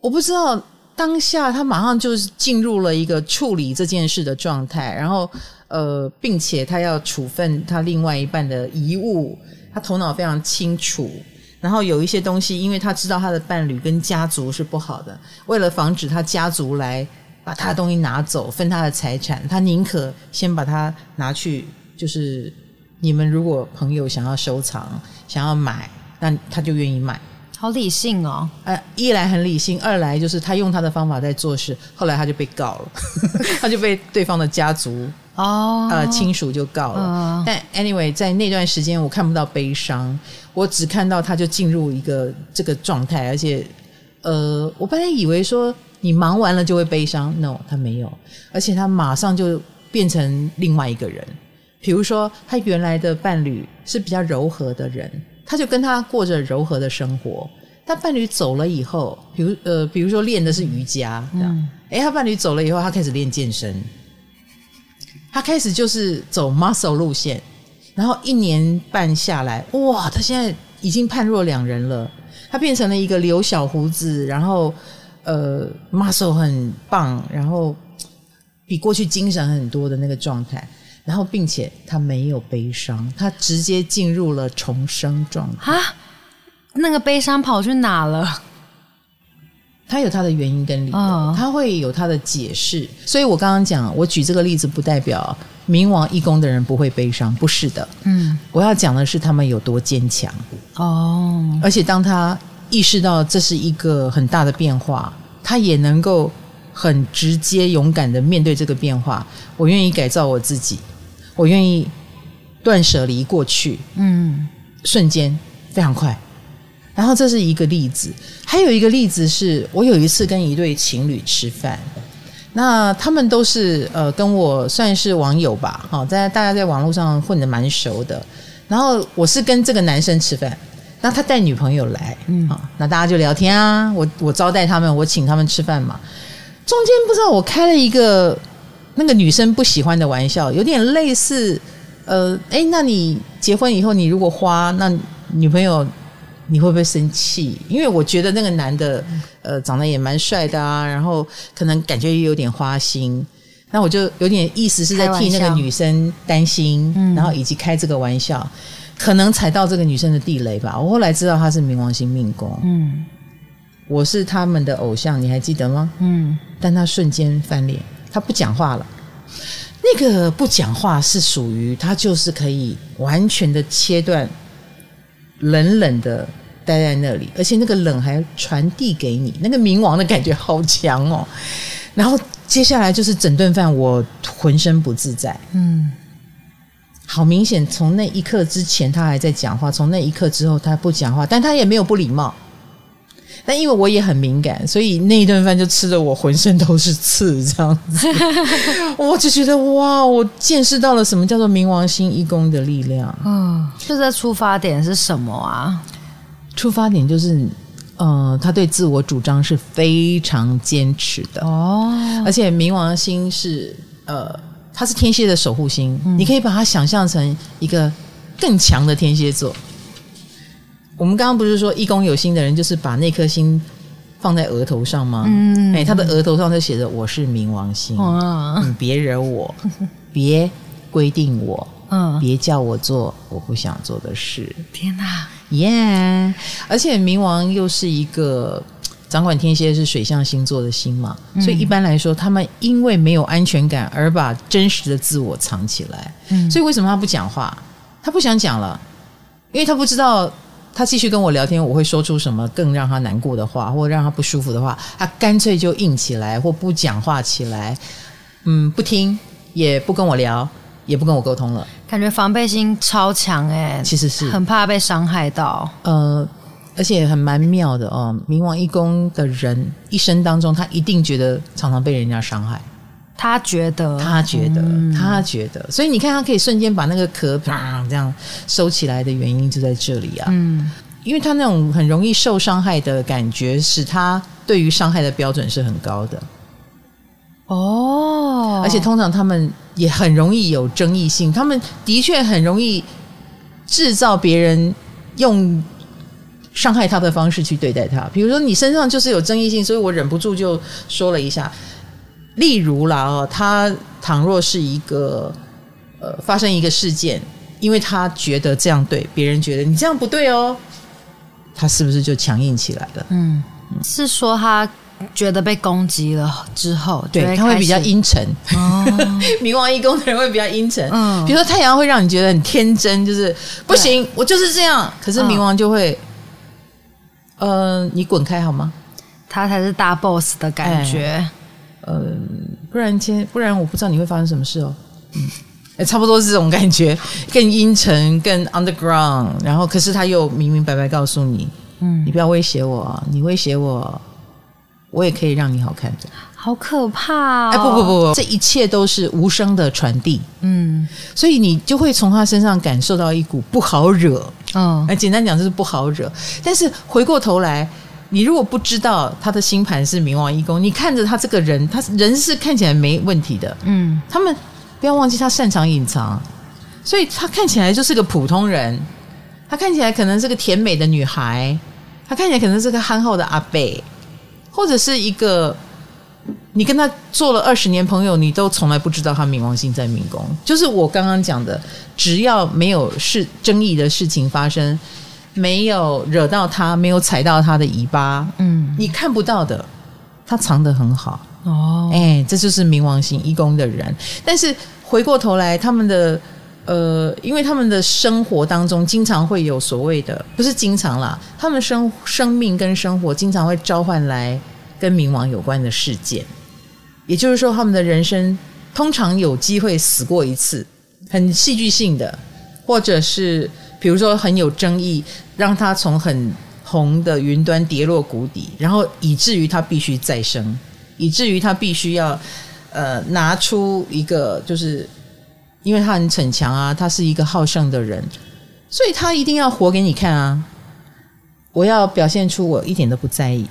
我不知道。当下他马上就是进入了一个处理这件事的状态，然后呃，并且他要处分他另外一半的遗物，他头脑非常清楚，然后有一些东西，因为他知道他的伴侣跟家族是不好的，为了防止他家族来把他的东西拿走，分他的财产，他宁可先把它拿去，就是你们如果朋友想要收藏、想要买，那他就愿意买。好理性哦！呃，一来很理性，二来就是他用他的方法在做事。后来他就被告了，他就被对方的家族哦呃亲属就告了。哦、但 anyway，在那段时间我看不到悲伤，我只看到他就进入一个这个状态，而且呃，我本来以为说你忙完了就会悲伤，no，他没有，而且他马上就变成另外一个人。比如说，他原来的伴侣是比较柔和的人。他就跟他过着柔和的生活。他伴侣走了以后，比如呃，比如说练的是瑜伽，这样。嗯。诶，他伴侣走了以后，他开始练健身。他开始就是走 muscle 路线，然后一年半下来，哇，他现在已经判若两人了。他变成了一个留小胡子，然后呃，muscle 很棒，然后比过去精神很多的那个状态。然后并且他没有悲伤，他直接进入了重生状态。啊，那个悲伤跑去哪了？他有他的原因跟理由，哦、他会有他的解释。所以我刚刚讲，我举这个例子不代表冥王一宫的人不会悲伤，不是的。嗯，我要讲的是他们有多坚强。哦，而且当他意识到这是一个很大的变化，他也能够很直接、勇敢的面对这个变化。我愿意改造我自己，我愿意断舍离过去。嗯，瞬间非常快。然后这是一个例子，还有一个例子是我有一次跟一对情侣吃饭，那他们都是呃跟我算是网友吧，好在大家在网络上混的蛮熟的。然后我是跟这个男生吃饭，那他带女朋友来，嗯，好，那大家就聊天啊，我我招待他们，我请他们吃饭嘛。中间不知道我开了一个那个女生不喜欢的玩笑，有点类似，呃，哎，那你结婚以后你如果花，那女朋友。你会不会生气？因为我觉得那个男的，呃，长得也蛮帅的啊，然后可能感觉也有点花心，那我就有点意思是在替那个女生担心，然后以及开这个玩笑，可能踩到这个女生的地雷吧。我后来知道他是冥王星命宫，嗯，我是他们的偶像，你还记得吗？嗯，但他瞬间翻脸，他不讲话了。那个不讲话是属于他，就是可以完全的切断。冷冷的待在那里，而且那个冷还传递给你，那个冥王的感觉好强哦。然后接下来就是整顿饭，我浑身不自在。嗯，好明显，从那一刻之前他还在讲话，从那一刻之后他不讲话，但他也没有不礼貌。但因为我也很敏感，所以那一顿饭就吃的我浑身都是刺，这样子，我就觉得哇，我见识到了什么叫做冥王星一宫的力量。嗯，这个出发点是什么啊？出发点就是，呃，他对自我主张是非常坚持的哦，而且冥王星是呃，它是天蝎的守护星，嗯，你可以把它想象成一个更强的天蝎座。我们刚刚不是说一宫有心的人，就是把那颗心放在额头上吗？嗯，哎，他的额头上就写着“我是冥王星”，哦，你别惹我，别规定我，嗯，别叫我做我不想做的事。天哪，耶！Yeah, 而且冥王又是一个掌管天蝎是水象星座的星嘛，嗯，所以一般来说，他们因为没有安全感而把真实的自我藏起来。嗯，所以为什么他不讲话？他不想讲了，因为他不知道。他继续跟我聊天，我会说出什么更让他难过的话，或让他不舒服的话，他干脆就硬起来，或不讲话起来，嗯，不听，也不跟我聊，也不跟我沟通了。感觉防备心超强哎，其实是很怕被伤害到。呃，而且很蛮妙的哦，冥王一宫的人一生当中，他一定觉得常常被人家伤害。他觉得，他觉得，嗯、他觉得，所以你看，他可以瞬间把那个壳啪这样收起来的原因就在这里啊。嗯，因为他那种很容易受伤害的感觉，使他对于伤害的标准是很高的。哦，而且通常他们也很容易有争议性，他们的确很容易制造别人用伤害他的方式去对待他。比如说，你身上就是有争议性，所以我忍不住就说了一下。例如啦，哦，他倘若是一个呃发生一个事件，因为他觉得这样对，别人觉得你这样不对哦，他是不是就强硬起来了？嗯，是说他觉得被攻击了之后，对，他会比较阴沉。哦，冥王一宫的人会比较阴沉。嗯，比如说太阳会让你觉得很天真，就是不行，我就是这样。可是冥王就会，嗯、呃，你滚开好吗？他才是大 boss 的感觉。哎呃，不然先，不然我不知道你会发生什么事哦。嗯，哎，差不多是这种感觉，更阴沉，更 underground。然后，可是他又明明白白告诉你，嗯，你不要威胁我，你威胁我，我也可以让你好看的。好可怕哦！哎，不不不不，这一切都是无声的传递。嗯，所以你就会从他身上感受到一股不好惹。嗯，哎，简单讲就是不好惹。但是回过头来。你如果不知道他的星盘是冥王一宫，你看着他这个人，他人是看起来没问题的。嗯，他们不要忘记他擅长隐藏，所以他看起来就是个普通人。他看起来可能是个甜美的女孩，他看起来可能是个憨厚的阿贝，或者是一个你跟他做了二十年朋友，你都从来不知道他冥王星在冥宫。就是我刚刚讲的，只要没有事争议的事情发生，没有惹到他，没有踩到他的尾巴，嗯，你看不到的，他藏得很好哦。哎，这就是冥王星一宫的人。但是回过头来，他们的呃，因为他们的生活当中经常会有所谓的，不是经常啦，他们生生命跟生活经常会召唤来跟冥王有关的事件。也就是说，他们的人生通常有机会死过一次，很戏剧性的，或者是比如说很有争议，让他从很红的云端跌落谷底，然后以至于他必须再生，以至于他必须要呃拿出一个，就是因为他很逞强啊，他是一个好胜的人，所以他一定要活给你看啊！我要表现出我一点都不在意。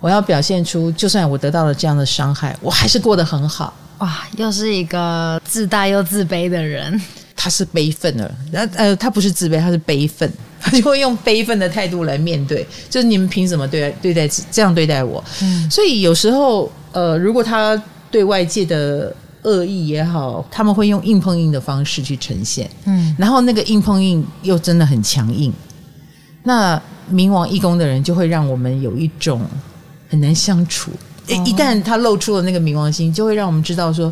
我要表现出，就算我得到了这样的伤害，我还是过得很好。哇，又是一个自大又自卑的人。他是悲愤的，然呃，他不是自卑，他是悲愤，他就会用悲愤的态度来面对。就是你们凭什么对待对待这样对待我？嗯，所以有时候，呃，如果他对外界的恶意也好，他们会用硬碰硬的方式去呈现。嗯，然后那个硬碰硬又真的很强硬。那冥王一宫的人就会让我们有一种。很难相处，一旦他露出了那个冥王星，就会让我们知道说，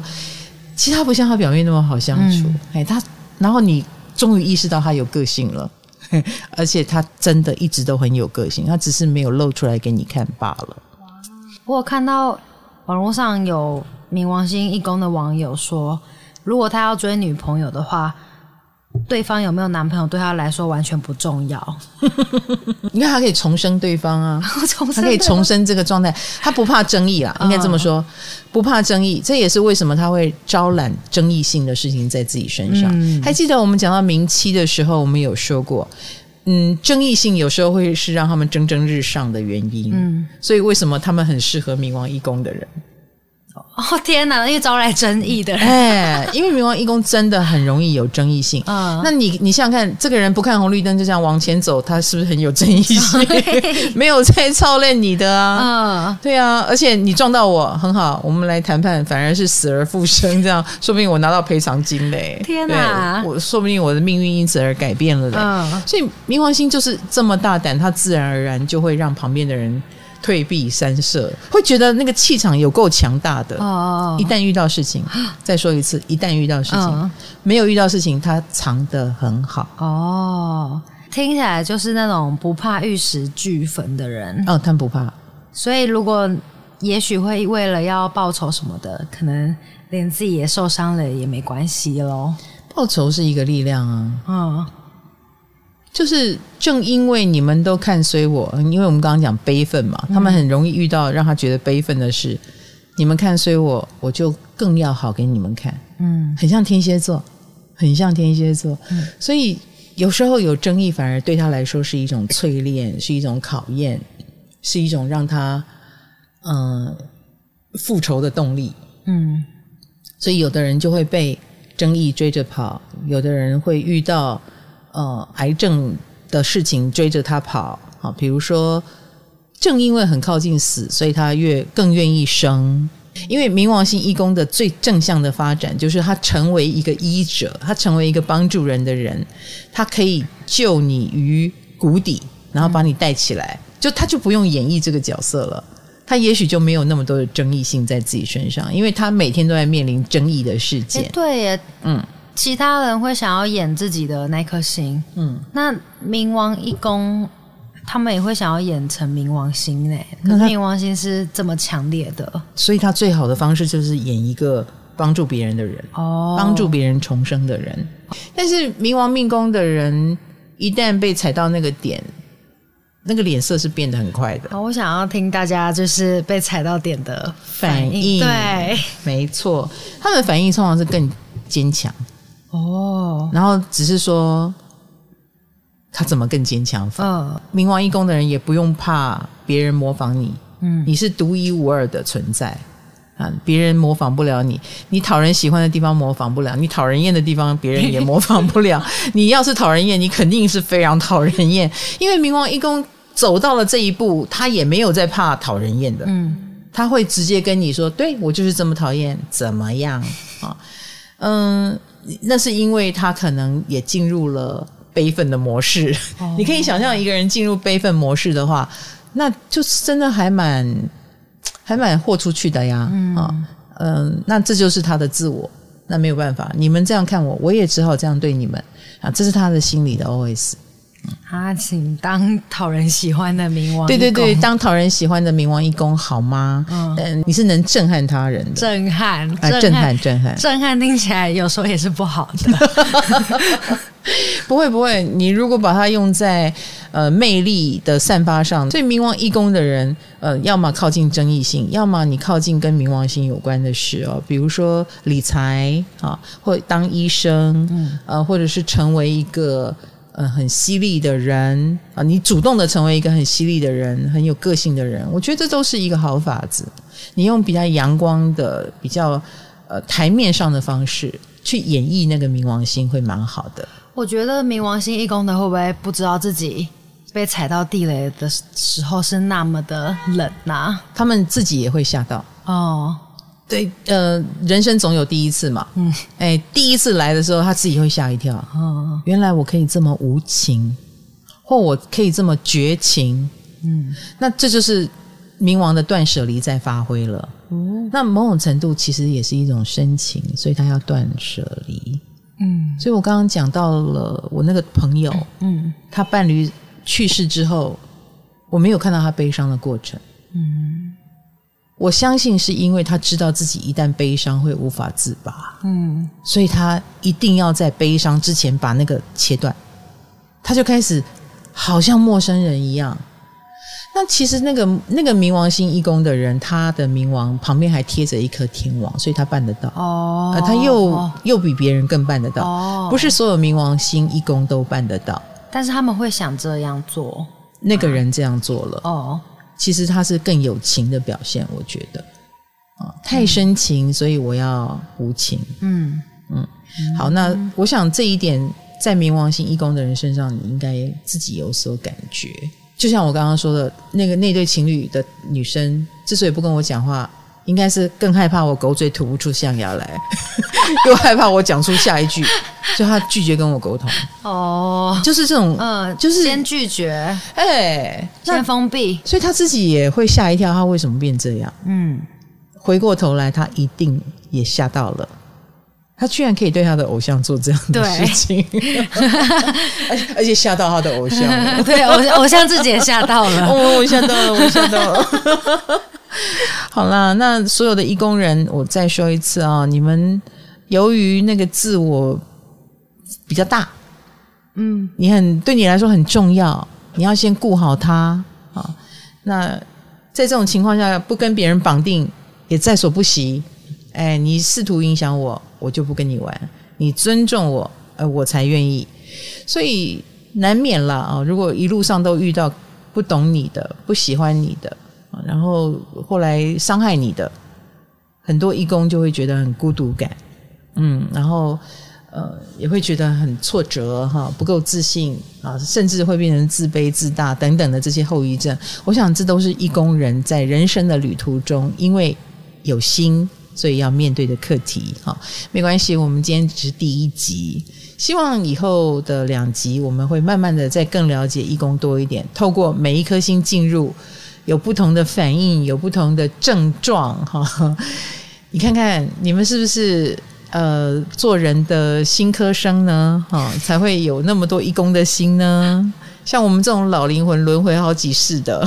其实他不像他表面那么好相处。哎、嗯，他，然后你终于意识到他有个性了，而且他真的一直都很有个性，他只是没有露出来给你看罢了。我看到网络上有冥王星一宫的网友说，如果他要追女朋友的话。对方有没有男朋友对他来说完全不重要，因为他可以重生对方啊，重生他可以重生这个状态，他不怕争议啊，应该这么说，不怕争议，这也是为什么他会招揽争议性的事情在自己身上。嗯、还记得我们讲到明妻的时候，我们有说过，嗯，争议性有时候会是让他们蒸蒸日上的原因，嗯，所以为什么他们很适合冥王一宫的人？哦天哪！因为招来争议的人，哎，因为冥王一宫真的很容易有争议性。嗯，那你你想想看，这个人不看红绿灯就这样往前走，他是不是很有争议性？没有在操练你的啊。嗯，对啊，而且你撞到我很好，我们来谈判，反而是死而复生，这样 说不定我拿到赔偿金嘞。天哪！我说不定我的命运因此而改变了的。嗯，所以冥王星就是这么大胆，他自然而然就会让旁边的人。退避三舍，会觉得那个气场有够强大的。哦，一旦遇到事情，再说一次，一旦遇到事情，哦、没有遇到事情，他藏得很好。哦，听起来就是那种不怕玉石俱焚的人。哦，他不怕。所以，如果也许会为了要报仇什么的，可能连自己也受伤了也没关系喽。报仇是一个力量啊。嗯、哦。就是正因为你们都看衰我，因为我们刚刚讲悲愤嘛，他们很容易遇到让他觉得悲愤的事。嗯、你们看衰我，我就更要好给你们看。嗯，很像天蝎座，很像天蝎座。嗯、所以有时候有争议，反而对他来说是一种淬炼，是一种考验，是一种让他嗯复仇的动力。嗯，所以有的人就会被争议追着跑，有的人会遇到。呃，癌症的事情追着他跑啊，比如说，正因为很靠近死，所以他越更愿意生。因为冥王星一宫的最正向的发展，就是他成为一个医者，他成为一个帮助人的人，他可以救你于谷底，然后把你带起来，就他就不用演绎这个角色了，他也许就没有那么多的争议性在自己身上，因为他每天都在面临争议的事件。对呀，嗯。其他人会想要演自己的那颗星，嗯，那冥王一宫，他们也会想要演成冥王星呢。可是冥王星是这么强烈的，所以他最好的方式就是演一个帮助别人的人，哦，帮助别人重生的人。但是冥王命宫的人一旦被踩到那个点，那个脸色是变得很快的。好，我想要听大家就是被踩到点的反应。反应对，没错，他们的反应通常是更坚强。哦，然后只是说他怎么更坚强？嗯，冥王一宫的人也不用怕别人模仿你，嗯，你是独一无二的存在啊，别人模仿不了你，你讨人喜欢的地方模仿不了，你讨人厌的地方别人也模仿不了。你要是讨人厌，你肯定是非常讨人厌，因为冥王一宫走到了这一步，他也没有在怕讨人厌的，嗯。他会直接跟你说：“对，我就是这么讨厌，怎么样？”啊，嗯，那是因为他可能也进入了悲愤的模式。哦、你可以想象一个人进入悲愤模式的话，那就是真的还蛮还蛮豁出去的呀。嗯，啊，嗯，那这就是他的自我。那没有办法，你们这样看我，我也只好这样对你们啊！这是他的心里的 OS。啊，请当讨人喜欢的冥王。对对对，当讨人喜欢的冥王一宫好吗？嗯，你是能震撼他人的，震撼，震撼，震撼，震撼，震撼，听起来有时候也是不好的。不会不会，你如果把它用在呃魅力的散发上，所以冥王一宫的人，呃，要么靠近争议性，要么你靠近跟冥王星有关的事哦，比如说理财啊，或当医生，嗯，呃，或者是成为一个。呃，很犀利的人啊，你主动的成为一个很犀利的人，很有个性的人，我觉得这都是一个好法子。你用比较阳光的、比较呃台面上的方式去演绎那个冥王星，会蛮好的。我觉得冥王星一宫的会不会不知道自己被踩到地雷的时候是那么的冷呐、啊？他们自己也会吓到哦。对，呃，人生总有第一次嘛。嗯，哎，第一次来的时候，他自己会吓一跳。哦，原来我可以这么无情，或我可以这么绝情。嗯，那这就是冥王的断舍离在发挥了。哦，那某种程度其实也是一种深情，所以他要断舍离。嗯，所以我刚刚讲到了我那个朋友，嗯，他伴侣去世之后，我没有看到他悲伤的过程。嗯。我相信是因为他知道自己一旦悲伤会无法自拔，嗯，所以他一定要在悲伤之前把那个切断，他就开始好像陌生人一样。那其实那个那个冥王星一宫的人，他的冥王旁边还贴着一颗天王，所以他办得到。哦，他又又比别人更办得到。哦，不是所有冥王星一宫都办得到，但是他们会想这样做，那个人这样做了。哦。其实他是更有情的表现，我觉得啊，太深情，所以我要无情。嗯嗯，好，那我想这一点在冥王星一宫的人身上，你应该自己有所感觉。就像我刚刚说的，那个那对情侣的女生之所以不跟我讲话，应该是更害怕我狗嘴吐不出象牙来，又害怕我讲出下一句。就他拒绝跟我沟通。哦，就是这种，嗯，就是先拒绝，哎、欸，先封闭，所以他自己也会吓一跳，他为什么变这样？嗯，回过头来，他一定也吓到了，他居然可以对他的偶像做这样的事情，而且 而且吓到他的偶像，对，偶偶像自己也吓到了，哦，我吓到了，我吓到了。好啦，那所有的义工人，我再说一次啊，你们由于那个自我。比较大，嗯，你很对你来说很重要，你要先顾好他啊。那在这种情况下，不跟别人绑定也在所不惜。哎，你试图影响我，我就不跟你玩。你尊重我，呃，我才愿意。所以难免了啊。如果一路上都遇到不懂你的、不喜欢你的，然后后来伤害你的，很多义工就会觉得很孤独感，嗯，然后。呃，也会觉得很挫折哈，不够自信啊，甚至会变成自卑自大等等的这些后遗症。我想这都是义工人在人生的旅途中，因为有心，所以要面对的课题哈。没关系，我们今天只是第一集，希望以后的两集我们会慢慢的再更了解义工多一点。透过每一颗星进入，有不同的反应，有不同的症状哈。你看看你们是不是？呃，做人的新科生呢，哈、哦，才会有那么多一宫的心呢。像我们这种老灵魂轮回好几世的，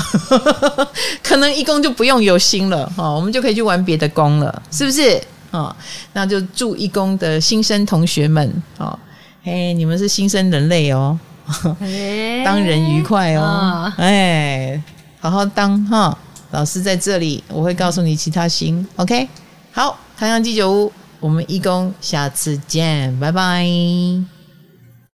可能一工就不用有心了，哈、哦，我们就可以去玩别的工了，是不是？啊、哦，那就祝一宫的新生同学们，啊、哦，嘿，你们是新生人类哦，当人愉快哦，哎，好好当哈、老师在这里，我会告诉你其他星，OK？好，太阳鸡酒屋。我们一宫，下次见，拜拜。